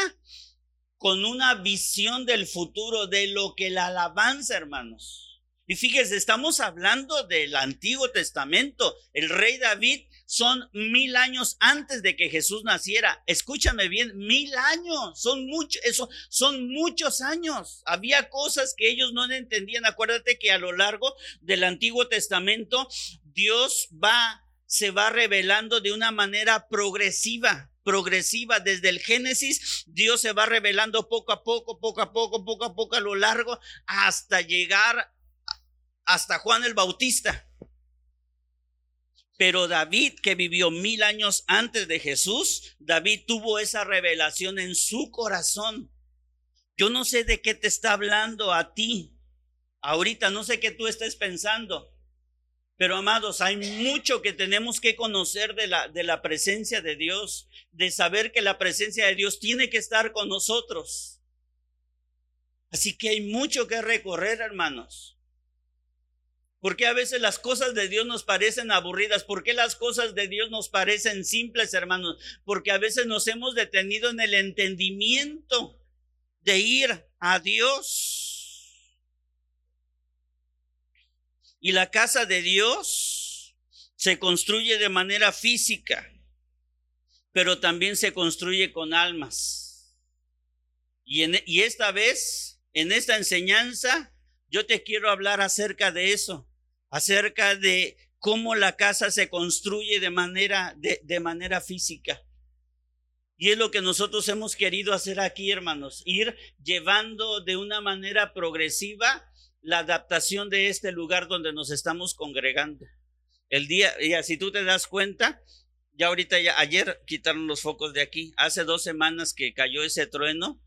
con una visión del futuro, de lo que la alabanza, hermanos. Y fíjese, estamos hablando del Antiguo Testamento. El rey David son mil años antes de que Jesús naciera. Escúchame bien, mil años. Son muchos, eso, son muchos años. Había cosas que ellos no entendían. Acuérdate que a lo largo del Antiguo Testamento, Dios va, se va revelando de una manera progresiva progresiva desde el Génesis, Dios se va revelando poco a poco, poco a poco, poco a poco a lo largo, hasta llegar hasta Juan el Bautista. Pero David, que vivió mil años antes de Jesús, David tuvo esa revelación en su corazón. Yo no sé de qué te está hablando a ti. Ahorita no sé qué tú estés pensando. Pero amados, hay mucho que tenemos que conocer de la, de la presencia de Dios, de saber que la presencia de Dios tiene que estar con nosotros. Así que hay mucho que recorrer, hermanos. Porque a veces las cosas de Dios nos parecen aburridas? ¿Por qué las cosas de Dios nos parecen simples, hermanos? Porque a veces nos hemos detenido en el entendimiento de ir a Dios. Y la casa de Dios se construye de manera física, pero también se construye con almas. Y, en, y esta vez, en esta enseñanza, yo te quiero hablar acerca de eso, acerca de cómo la casa se construye de manera, de, manera física. Y es lo que nosotros hemos querido hacer aquí, hermanos, ir llevando de una manera progresiva la adaptación de este lugar donde nos estamos congregando. El día, ya si tú te das cuenta, ya ahorita, ya ayer quitaron los focos de aquí. Hace dos semanas que cayó ese trueno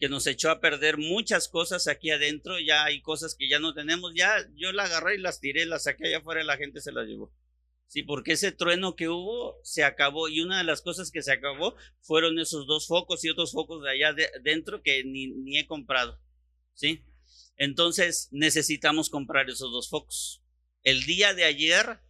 que nos echó a perder muchas cosas aquí adentro. Ya hay cosas que ya no tenemos. Ya yo la agarré y las tiré, las saqué allá afuera y la gente se las llevó. Sí, porque ese trueno que hubo se acabó y una de las cosas que se acabó fueron esos dos focos y otros focos de allá dentro que ni, ni he comprado. Sí, entonces necesitamos comprar esos dos focos. El día de ayer,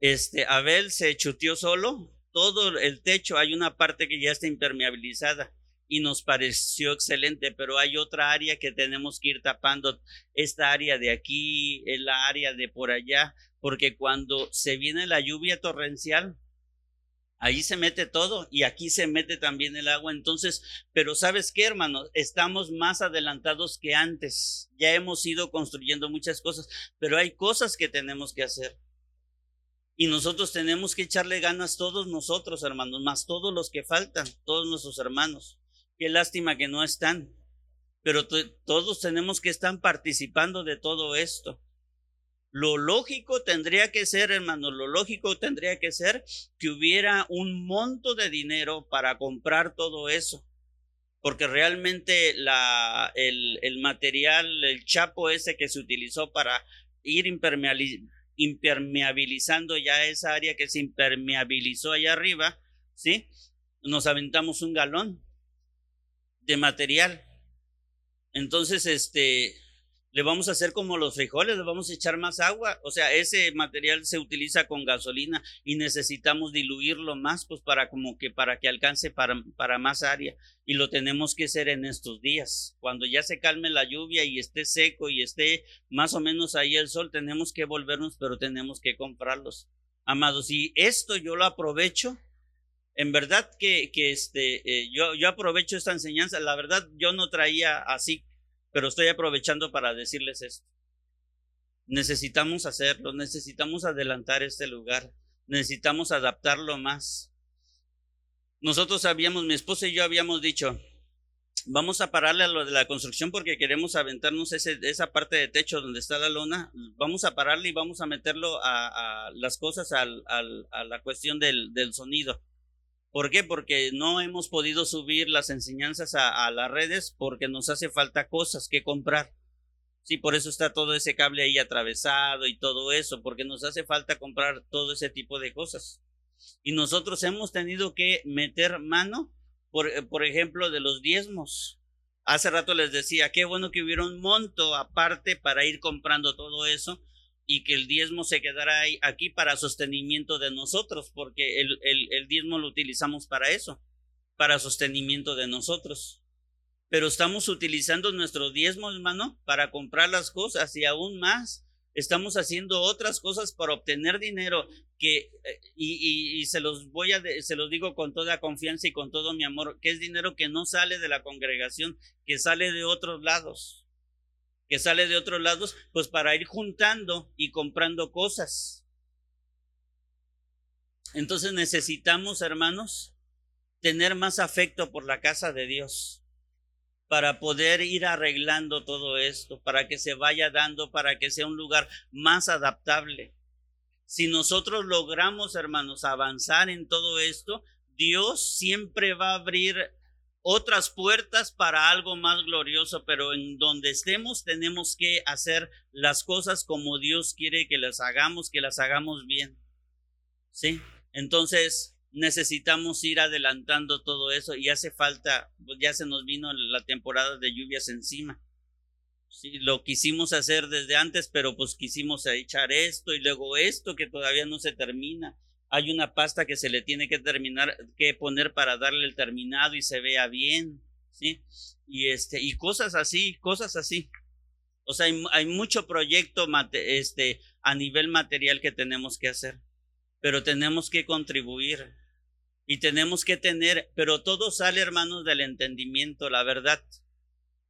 este Abel se chuteó solo, todo el techo, hay una parte que ya está impermeabilizada y nos pareció excelente, pero hay otra área que tenemos que ir tapando, esta área de aquí, la área de por allá, porque cuando se viene la lluvia torrencial, Ahí se mete todo y aquí se mete también el agua. Entonces, pero sabes qué, hermano, estamos más adelantados que antes. Ya hemos ido construyendo muchas cosas, pero hay cosas que tenemos que hacer. Y nosotros tenemos que echarle ganas todos nosotros, hermanos, más todos los que faltan, todos nuestros hermanos. Qué lástima que no están, pero todos tenemos que estar participando de todo esto. Lo lógico tendría que ser, hermano, lo lógico tendría que ser que hubiera un monto de dinero para comprar todo eso. Porque realmente el, el material, el chapo ese que se utilizó para, ir impermeabilizando ya esa área que se impermeabilizó allá arriba, ¿sí? Nos aventamos un galón de material. Entonces, este, le vamos a hacer como los frijoles, le vamos a echar más agua. O sea, ese material se utiliza con gasolina y necesitamos diluirlo más, pues para como que para que alcance para, para más área. Y lo tenemos que hacer en estos días. Cuando ya se calme la lluvia y esté seco y esté más o menos ahí el sol, tenemos que volvernos, pero tenemos que comprarlos. Amados, y esto yo lo aprovecho. En verdad que, que este, eh, yo, yo aprovecho esta enseñanza. La verdad, yo no traía así pero estoy aprovechando para decirles esto. Necesitamos hacerlo, necesitamos adelantar este lugar, necesitamos adaptarlo más. Nosotros habíamos, mi esposa y yo habíamos dicho, vamos a pararle a lo de la construcción porque queremos aventarnos esa parte de techo donde está la lona, vamos a pararle y vamos a meterlo a, las cosas a la cuestión del, del sonido. ¿Por qué? Porque no hemos podido subir las enseñanzas a, las redes porque nos hace falta cosas que comprar. Sí, por eso está todo ese cable ahí atravesado y todo eso, porque nos hace falta comprar todo ese tipo de cosas. Y nosotros hemos tenido que meter mano, por, eh, por ejemplo, de los diezmos. Hace rato les decía, qué bueno que hubiera un monto aparte para ir comprando todo eso, y que el diezmo se quedara ahí, aquí para sostenimiento de nosotros, porque el, el, diezmo lo utilizamos para eso, para sostenimiento de nosotros. Pero estamos utilizando nuestro diezmo, hermano, para comprar las cosas y aún más. Estamos haciendo otras cosas para obtener dinero que, eh, y, y, se los voy a, se los digo con toda confianza y con todo mi amor, que es dinero que no sale de la congregación, que sale de otros lados que sale de otros lados, pues para ir juntando y comprando cosas. Entonces necesitamos, hermanos, tener más afecto por la casa de Dios para poder ir arreglando todo esto, para que se vaya dando, para que sea un lugar más adaptable. Si nosotros logramos, hermanos, avanzar en todo esto, Dios siempre va a abrir otras puertas para algo más glorioso, pero en donde estemos tenemos que hacer las cosas como Dios quiere que las hagamos, que las hagamos bien. ¿Sí? Entonces necesitamos ir adelantando todo eso y hace falta, pues ya se nos vino la temporada de lluvias encima. Sí, lo quisimos hacer desde antes, pero pues quisimos echar esto y luego esto que todavía no se termina hay una pasta que se le tiene que terminar, que poner para darle el terminado y se vea bien, ¿sí? Y este, y cosas así, cosas así. O sea, hay, mucho proyecto este, a nivel material que tenemos que hacer, pero tenemos que contribuir y tenemos que tener, pero todo sale, hermanos, del entendimiento, la verdad.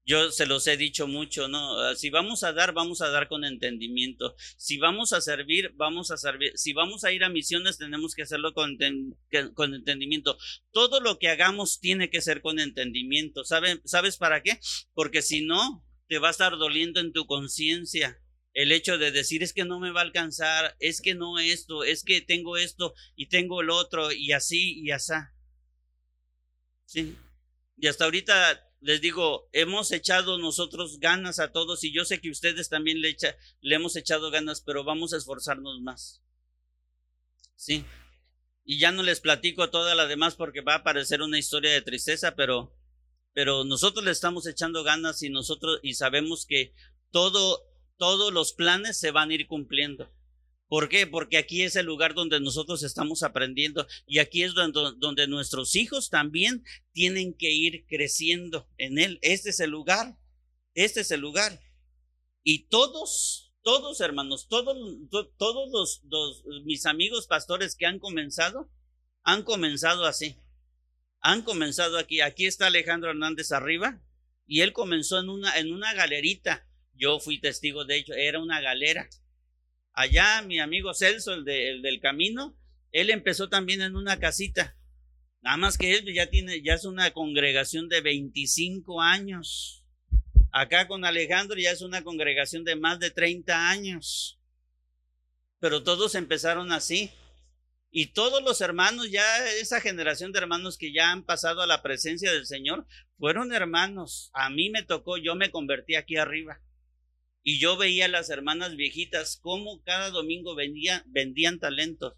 Yo se los he dicho mucho, ¿no? Ah, si vamos a dar, vamos a dar con entendimiento. Si vamos a servir, vamos a servir. Si vamos a ir a misiones, tenemos que hacerlo con, con entendimiento. Todo lo que hagamos tiene que ser con entendimiento. ¿Sabes para qué? Porque si no, te va a estar doliendo en tu conciencia el hecho de decir es que no me va a alcanzar, es que no esto, es que tengo esto y tengo el otro y así y así. Sí. Y hasta ahorita les digo, hemos echado nosotros ganas a todos y yo sé que ustedes también le, hemos echado ganas, pero vamos a esforzarnos más. Sí. Y ya no les platico toda la demás porque va a parecer una historia de tristeza, pero, pero nosotros le estamos echando ganas y nosotros y sabemos que todo, todos los planes se van a ir cumpliendo. ¿Por qué? Porque aquí es el lugar donde nosotros estamos aprendiendo y aquí es donde, nuestros hijos también tienen que ir creciendo en él. Este es el lugar, este es el lugar. Y todos, todos hermanos, todos, todos los, mis amigos pastores que han comenzado, han comenzado así. Han comenzado aquí. Aquí está Alejandro Hernández arriba y él comenzó en una, en una galerita. Yo fui testigo de ello, era una galera Allá mi amigo Celso, el, del camino, él empezó también en una casita. Nada más que él ya tiene, ya es una congregación de 25 años. Acá con Alejandro ya es una congregación de más de 30 años. Pero todos empezaron así. Y todos los hermanos, ya esa generación de hermanos que ya han pasado a la presencia del Señor, fueron hermanos. A mí me tocó, yo me convertí aquí arriba. Y yo veía a las hermanas viejitas cómo cada domingo vendían talentos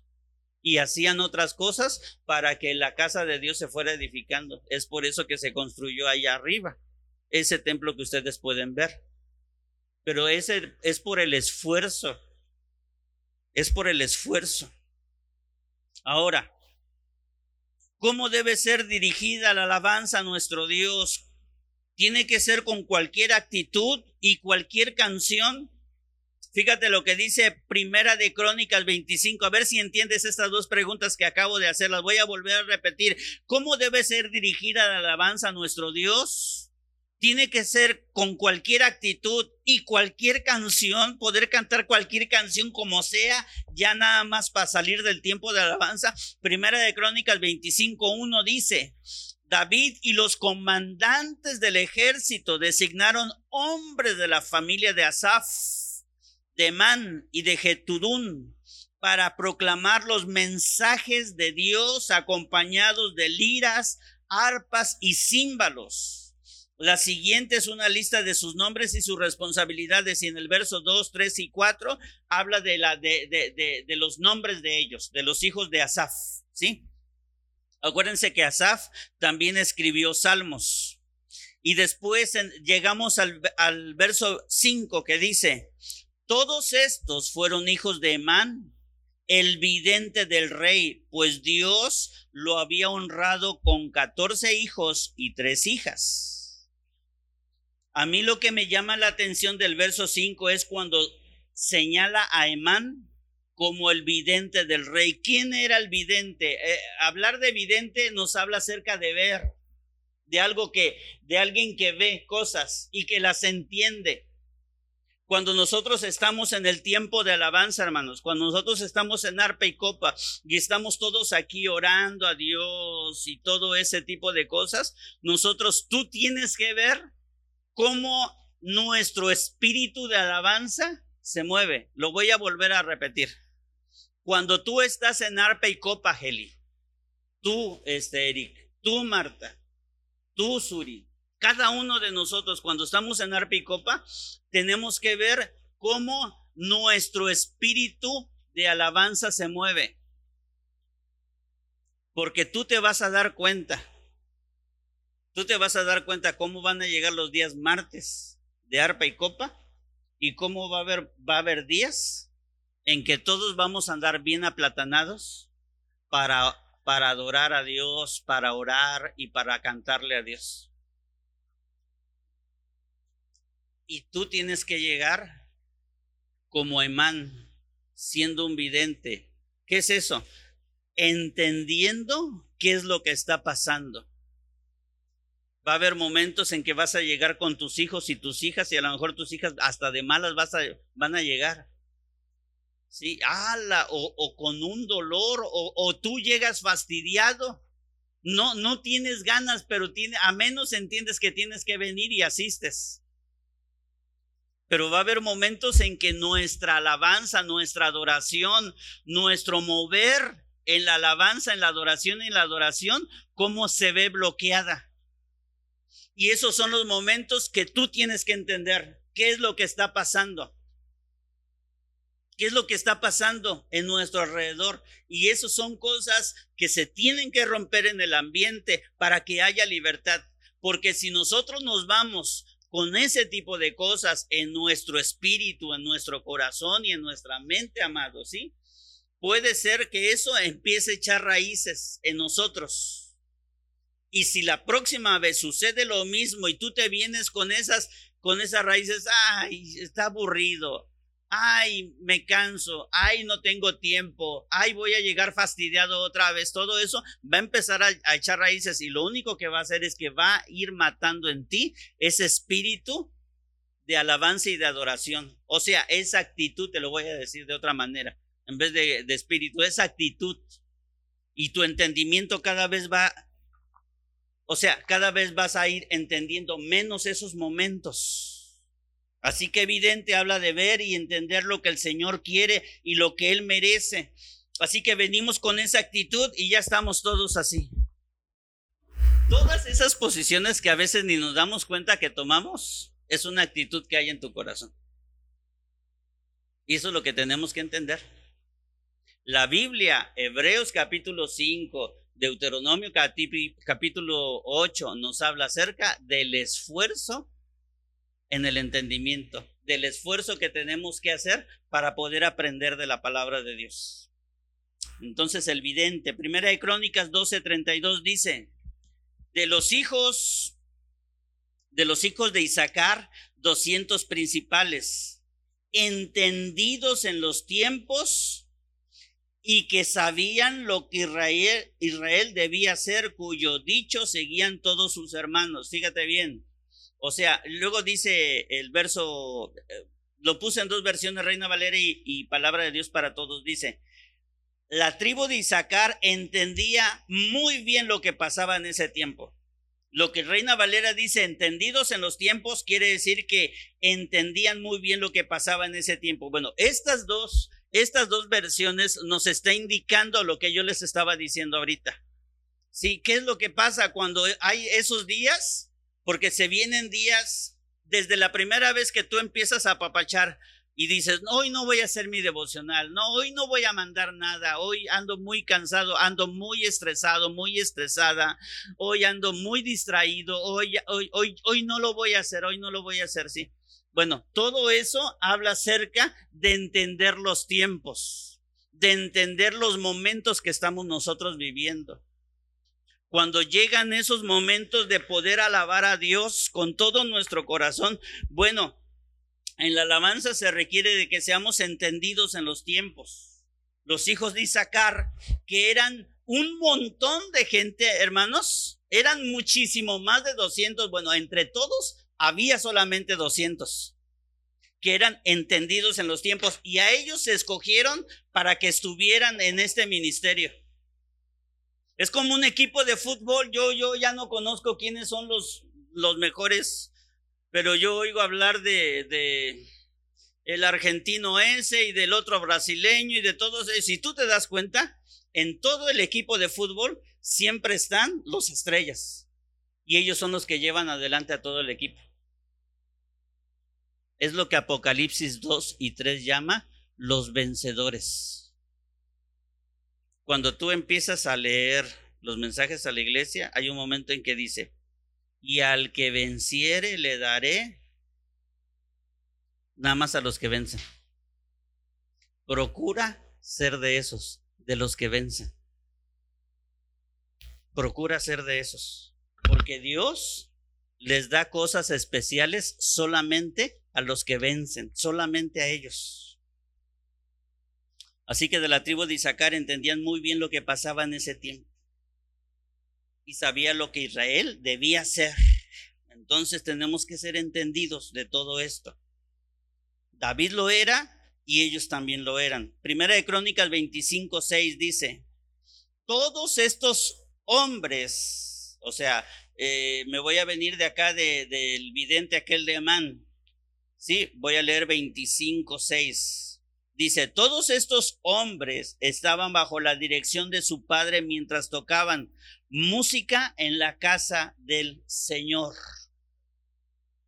y hacían otras cosas para que la casa de Dios se fuera edificando. Es por eso que se construyó allá arriba, ese templo que ustedes pueden ver. Pero ese es por el esfuerzo. Es por el esfuerzo. Ahora, ¿cómo debe ser dirigida la alabanza a nuestro Dios? Tiene que ser con cualquier actitud y cualquier canción. Fíjate lo que dice Primera de Crónicas 25. A ver si entiendes estas dos preguntas que acabo de hacer. Las voy a volver a repetir. ¿Cómo debe ser dirigida la alabanza a nuestro Dios? Tiene que ser con cualquier actitud y cualquier canción, poder cantar cualquier canción como sea, ya nada más para salir del tiempo de alabanza. Primera de Crónicas 25.1 dice, David y los comandantes del ejército designaron hombres de la familia de Asaf, de Man y de Getudún para proclamar los mensajes de Dios acompañados de liras, arpas y címbalos. La siguiente es una lista de sus nombres y sus responsabilidades y en el verso 2, 3 y 4 habla de, la, de, de, de los nombres de ellos, de los hijos de Asaf, ¿sí? Acuérdense que Asaf también escribió salmos. Y después llegamos al, al verso 5 que dice, todos estos fueron hijos de Emán, el vidente del rey, pues Dios lo había honrado con 14 hijos y tres hijas. A mí lo que me llama la atención del verso 5 es cuando señala a Emán como el vidente del rey. ¿Quién era el vidente? Eh, hablar de vidente nos habla acerca de ver, de algo que, de alguien que ve cosas y que las entiende. Cuando nosotros estamos en el tiempo de alabanza, hermanos, cuando nosotros estamos en arpa y copa y estamos todos aquí orando a Dios y todo ese tipo de cosas, nosotros, tú tienes que ver cómo nuestro espíritu de alabanza se mueve. Lo voy a volver a repetir. Cuando tú estás en arpa y copa, Heli, tú, este Eric, tú, Marta, tú, Suri, cada uno de nosotros, cuando estamos en arpa y copa, tenemos que ver cómo nuestro espíritu de alabanza se mueve. Porque tú te vas a dar cuenta. Tú te vas a dar cuenta cómo van a llegar los días martes de arpa y copa y cómo va a haber, va a haber días en que todos vamos a andar bien aplatanados para, para adorar a Dios, para orar y para cantarle a Dios. Y tú tienes que llegar como Emán, siendo un vidente. ¿Qué es eso? Entendiendo qué es lo que está pasando. Va a haber momentos en que vas a llegar con tus hijos y tus hijas y a lo mejor tus hijas hasta de malas vas a, van a llegar ¿sí? Ala, o, o con un dolor, o, o, tú llegas fastidiado. No, no tienes ganas, pero tiene, a menos entiendes que tienes que venir y asistes. Pero va a haber momentos en que nuestra alabanza, nuestra adoración, nuestro mover en la alabanza, en la adoración, en la adoración, cómo se ve bloqueada. Y esos son los momentos que tú tienes que entender qué es lo que está pasando. ¿Qué es lo que está pasando en nuestro alrededor? Y eso son cosas que se tienen que romper en el ambiente para que haya libertad. Porque si nosotros nos vamos con ese tipo de cosas en nuestro espíritu, en nuestro corazón y en nuestra mente, amados, ¿sí? Puede ser que eso empiece a echar raíces en nosotros. Y si la próxima vez sucede lo mismo y tú te vienes con esas, con esas raíces, ay, está aburrido, ay, me canso, ay, no tengo tiempo, ay, voy a llegar fastidiado otra vez, todo eso va a empezar a, echar raíces y lo único que va a hacer es que va a ir matando en ti ese espíritu de alabanza y de adoración. O sea, esa actitud, te lo voy a decir de otra manera, en vez de, de espíritu, esa actitud y tu entendimiento cada vez va, o sea, cada vez vas a ir entendiendo menos esos momentos Así que evidente habla de ver y entender lo que el Señor quiere y lo que Él merece. Así que venimos con esa actitud y ya estamos todos así. Todas esas posiciones que a veces ni nos damos cuenta que tomamos, es una actitud que hay en tu corazón. Y eso es lo que tenemos que entender. La Biblia, Hebreos capítulo 5, Deuteronomio capítulo 8, nos habla acerca del esfuerzo en el entendimiento, del esfuerzo que tenemos que hacer para poder aprender de la palabra de Dios. Entonces el vidente, primera de Crónicas 12:32 dice, de los hijos de los hijos de Isaacar, 200 principales, entendidos en los tiempos y que sabían lo que Israel, Israel debía hacer, cuyo dicho seguían todos sus hermanos. Fíjate bien. O sea, luego dice el verso, eh, lo puse en dos versiones, Reina Valera y, Palabra de Dios para todos. Dice, la tribu de Isaacar entendía muy bien lo que pasaba en ese tiempo. Lo que Reina Valera dice, entendidos en los tiempos, quiere decir que entendían muy bien lo que pasaba en ese tiempo. Bueno, estas dos, estas dos versiones nos está indicando lo que yo les estaba diciendo ahorita. Sí, ¿qué es lo que pasa cuando hay esos días? Porque se vienen días desde la primera vez que tú empiezas a apapachar y dices, hoy no voy a hacer mi devocional, no, hoy no voy a mandar nada, hoy ando muy cansado, ando muy estresado, muy estresada, hoy ando muy distraído, hoy, hoy, hoy, hoy no lo voy a hacer, hoy no lo voy a hacer, sí. Bueno, todo eso habla acerca de entender los tiempos, de entender los momentos que estamos nosotros viviendo. Cuando llegan esos momentos de poder alabar a Dios con todo nuestro corazón, bueno, en la alabanza se requiere de que seamos entendidos en los tiempos. Los hijos de Isaacar, que eran un montón de gente, hermanos, eran muchísimo más de 200. Bueno, entre todos había solamente 200 que eran entendidos en los tiempos y a ellos se escogieron para que estuvieran en este ministerio. Es como un equipo de fútbol, yo, yo ya no conozco quiénes son los, los mejores pero yo oigo hablar de, de el argentino ese y del otro brasileño y de todos. Si tú te das cuenta, en todo el equipo de fútbol siempre están los estrellas y ellos son los que llevan adelante a todo el equipo. Es lo que Apocalipsis 2 y 3 llama los vencedores. Cuando tú empiezas a leer los mensajes a la iglesia, hay un momento en que dice, y al que venciere le daré nada más a los que vencen. Procura ser de esos, de los que vencen. Procura ser de esos, porque Dios les da cosas especiales solamente a los que vencen, solamente a ellos. Así que de la tribu de Isaacar entendían muy bien lo que pasaba en ese tiempo y sabía lo que Israel debía hacer. Entonces tenemos que ser entendidos de todo esto. David lo era y ellos también lo eran. Primera de Crónicas 25, 6 dice, todos estos hombres, o sea, eh, me voy a venir de acá del vidente aquel de Amán. Sí, voy a leer 25, 6. Dice, todos estos hombres estaban bajo la dirección de su padre mientras tocaban música en la casa del Señor.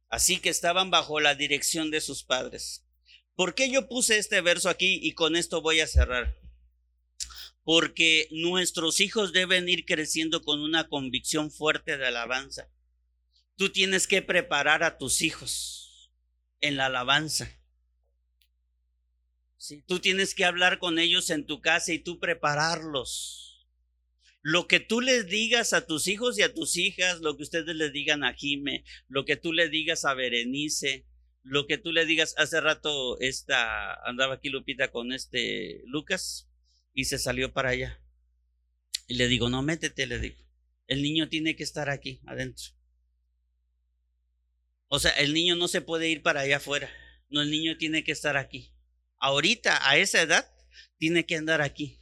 Así que estaban bajo la dirección de sus padres. ¿Por qué yo puse este verso aquí y con esto voy a cerrar? Porque nuestros hijos deben ir creciendo con una convicción fuerte de alabanza. Tú tienes que preparar a tus hijos en la alabanza. Tú tienes que hablar con ellos en tu casa y tú prepararlos. Lo que tú les digas a tus hijos y a tus hijas, lo que ustedes le digan a Jime, lo que tú le digas a Berenice, lo que tú le digas, hace rato esta, andaba aquí Lupita con este Lucas y se salió para allá. Y le digo, no, métete, le digo. El niño tiene que estar aquí, adentro. O sea, el niño no se puede ir para allá afuera. No, el niño tiene que estar aquí ahorita a esa edad tiene que andar aquí,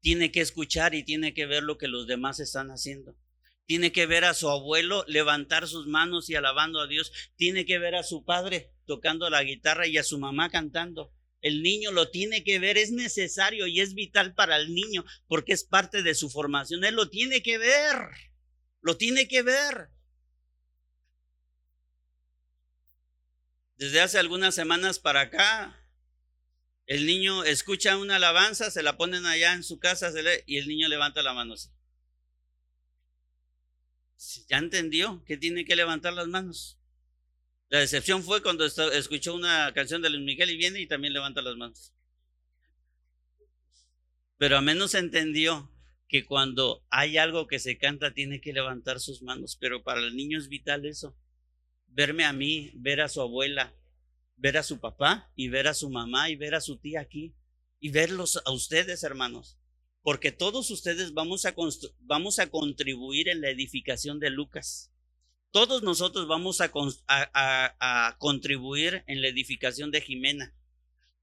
tiene que escuchar y tiene que ver lo que los demás están haciendo. Tiene que ver a su abuelo levantar sus manos y alabando a Dios. Tiene que ver a su padre tocando la guitarra y a su mamá cantando. El niño lo tiene que ver, es necesario y es vital para el niño porque es parte de su formación. Él lo tiene que ver, lo tiene que ver. Desde hace algunas semanas para acá, El niño escucha una alabanza, se la ponen allá en su casa y el niño levanta la mano así. Ya entendió que tiene que levantar las manos. La decepción fue cuando escuchó una canción de Luis Miguel y viene y también levanta las manos. Pero a menos entendió que cuando hay algo que se canta tiene que levantar sus manos, pero para el niño es vital eso. Verme a mí, ver a su abuela, ver a su papá y ver a su mamá y ver a su tía aquí y verlos a ustedes, hermanos, porque todos ustedes vamos a, vamos a contribuir en la edificación de Lucas. Todos nosotros vamos a, a contribuir en la edificación de Jimena.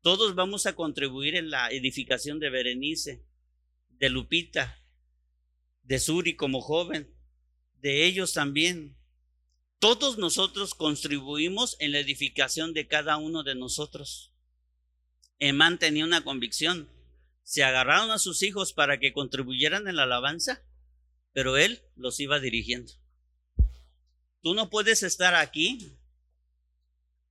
Todos vamos a contribuir en la edificación de Berenice, de Lupita, de Suri como joven, de ellos también. Todos nosotros contribuimos en la edificación de cada uno de nosotros. Emán tenía una convicción. Se agarraron a sus hijos para que contribuyeran en la alabanza, pero él los iba dirigiendo. Tú no puedes estar aquí,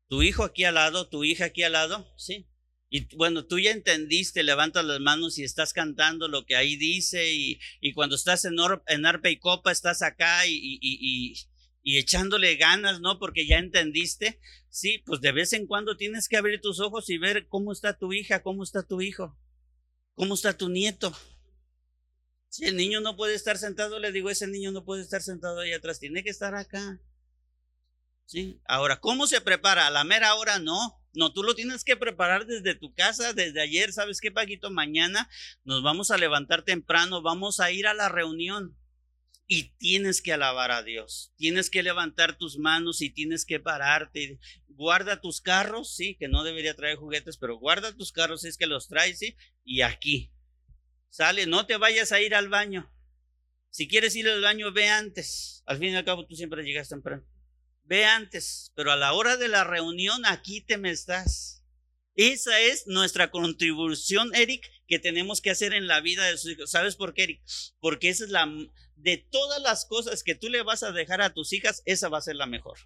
tu hijo aquí al lado, tu hija aquí al lado, sí, y bueno, tú ya entendiste, levantas las manos y estás cantando lo que ahí dice y, cuando estás en, en, arpa y copa estás acá y, y, y, echándole ganas, ¿no? Porque ya entendiste. Sí, pues de vez en cuando tienes que abrir tus ojos y ver cómo está tu hija, cómo está tu hijo, cómo está tu nieto. Si el niño no puede estar sentado, le digo, ese niño no puede estar sentado ahí atrás, tiene que estar acá. Sí. Ahora, ¿cómo se prepara? A la mera hora no. No, tú lo tienes que preparar desde tu casa, desde ayer. ¿Sabes qué, Paquito? Mañana nos vamos a levantar temprano, vamos a ir a la reunión. Y tienes que alabar a Dios. Tienes que levantar tus manos y tienes que pararte. Guarda tus carros, sí, que no debería traer juguetes, pero guarda tus carros si es que los traes, sí. Y aquí. Sale, no te vayas a ir al baño. Si quieres ir al baño, ve antes. Al fin y al cabo, tú siempre llegas temprano. Ve antes, pero a la hora de la reunión aquí te me estás. Esa es nuestra contribución, Eric, que tenemos que hacer en la vida de sus hijos. ¿Sabes por qué, Eric? Porque esa es la de todas las cosas que tú le vas a dejar a tus hijas, esa va a ser la mejor.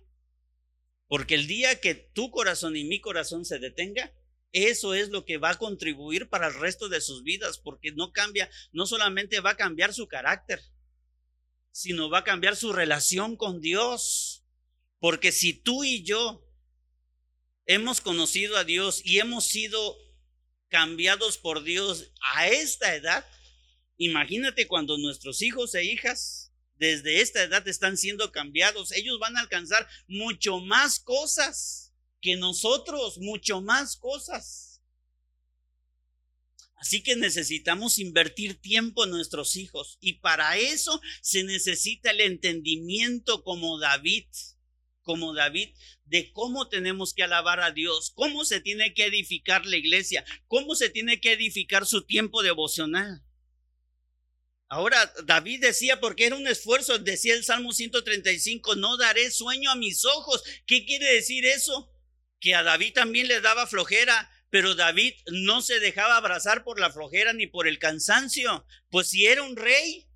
Porque el día que tu corazón y mi corazón se detenga, eso es lo que va a contribuir para el resto de sus vidas, porque no cambia, no solamente va a cambiar su carácter, sino va a cambiar su relación con Dios. Porque si tú y yo hemos conocido a Dios y hemos sido cambiados por Dios a esta edad, imagínate cuando nuestros hijos e hijas desde esta edad están siendo cambiados, ellos van a alcanzar mucho más cosas que nosotros, mucho más cosas. Así que necesitamos invertir tiempo en nuestros hijos y para eso se necesita el entendimiento como David como David de cómo tenemos que alabar a Dios, cómo se tiene que edificar la iglesia, cómo se tiene que edificar su tiempo devocional. Ahora, David decía, porque era un esfuerzo, decía el Salmo 135, no daré sueño a mis ojos. ¿Qué quiere decir eso? Que a David también le daba flojera, pero David no se dejaba abrazar por la flojera ni por el cansancio, pues si era un rey.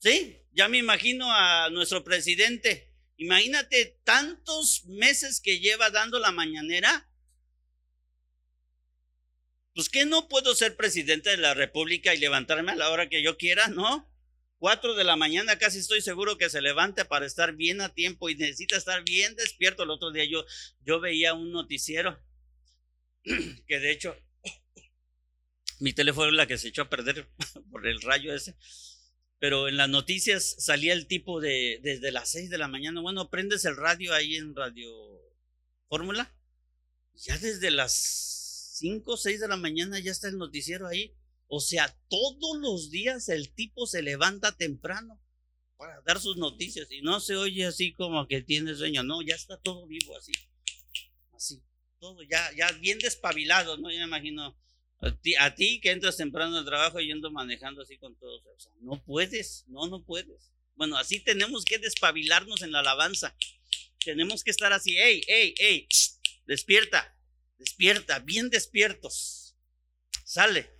Sí, ya me imagino a nuestro presidente Imagínate tantos meses que lleva dando la mañanera. Pues que no puedo ser presidente de la República y levantarme a la hora que yo quiera, ¿no? Cuatro de la mañana casi estoy seguro que se levante para estar bien a tiempo y necesita estar bien despierto. El otro día yo, yo veía un noticiero que de hecho mi teléfono es la que se echó a perder por el rayo ese pero en las noticias salía el tipo de desde las 6 de la mañana, bueno, prendes el radio ahí en Radio Fórmula, ya desde las 5 o 6 de la mañana ya está el noticiero ahí. O sea, todos los días el tipo se levanta temprano para dar sus noticias y no se oye así como que tiene sueño, no, ya está todo vivo así, así, todo ya, ya bien despabilado, ¿no? Yo me imagino a ti, que entras temprano al trabajo yendo manejando así con todos. O sea, no puedes, no, no puedes. Bueno, así tenemos que despabilarnos en la alabanza. Tenemos que estar así, hey, hey, hey, despierta, despierta, bien despiertos. Sale.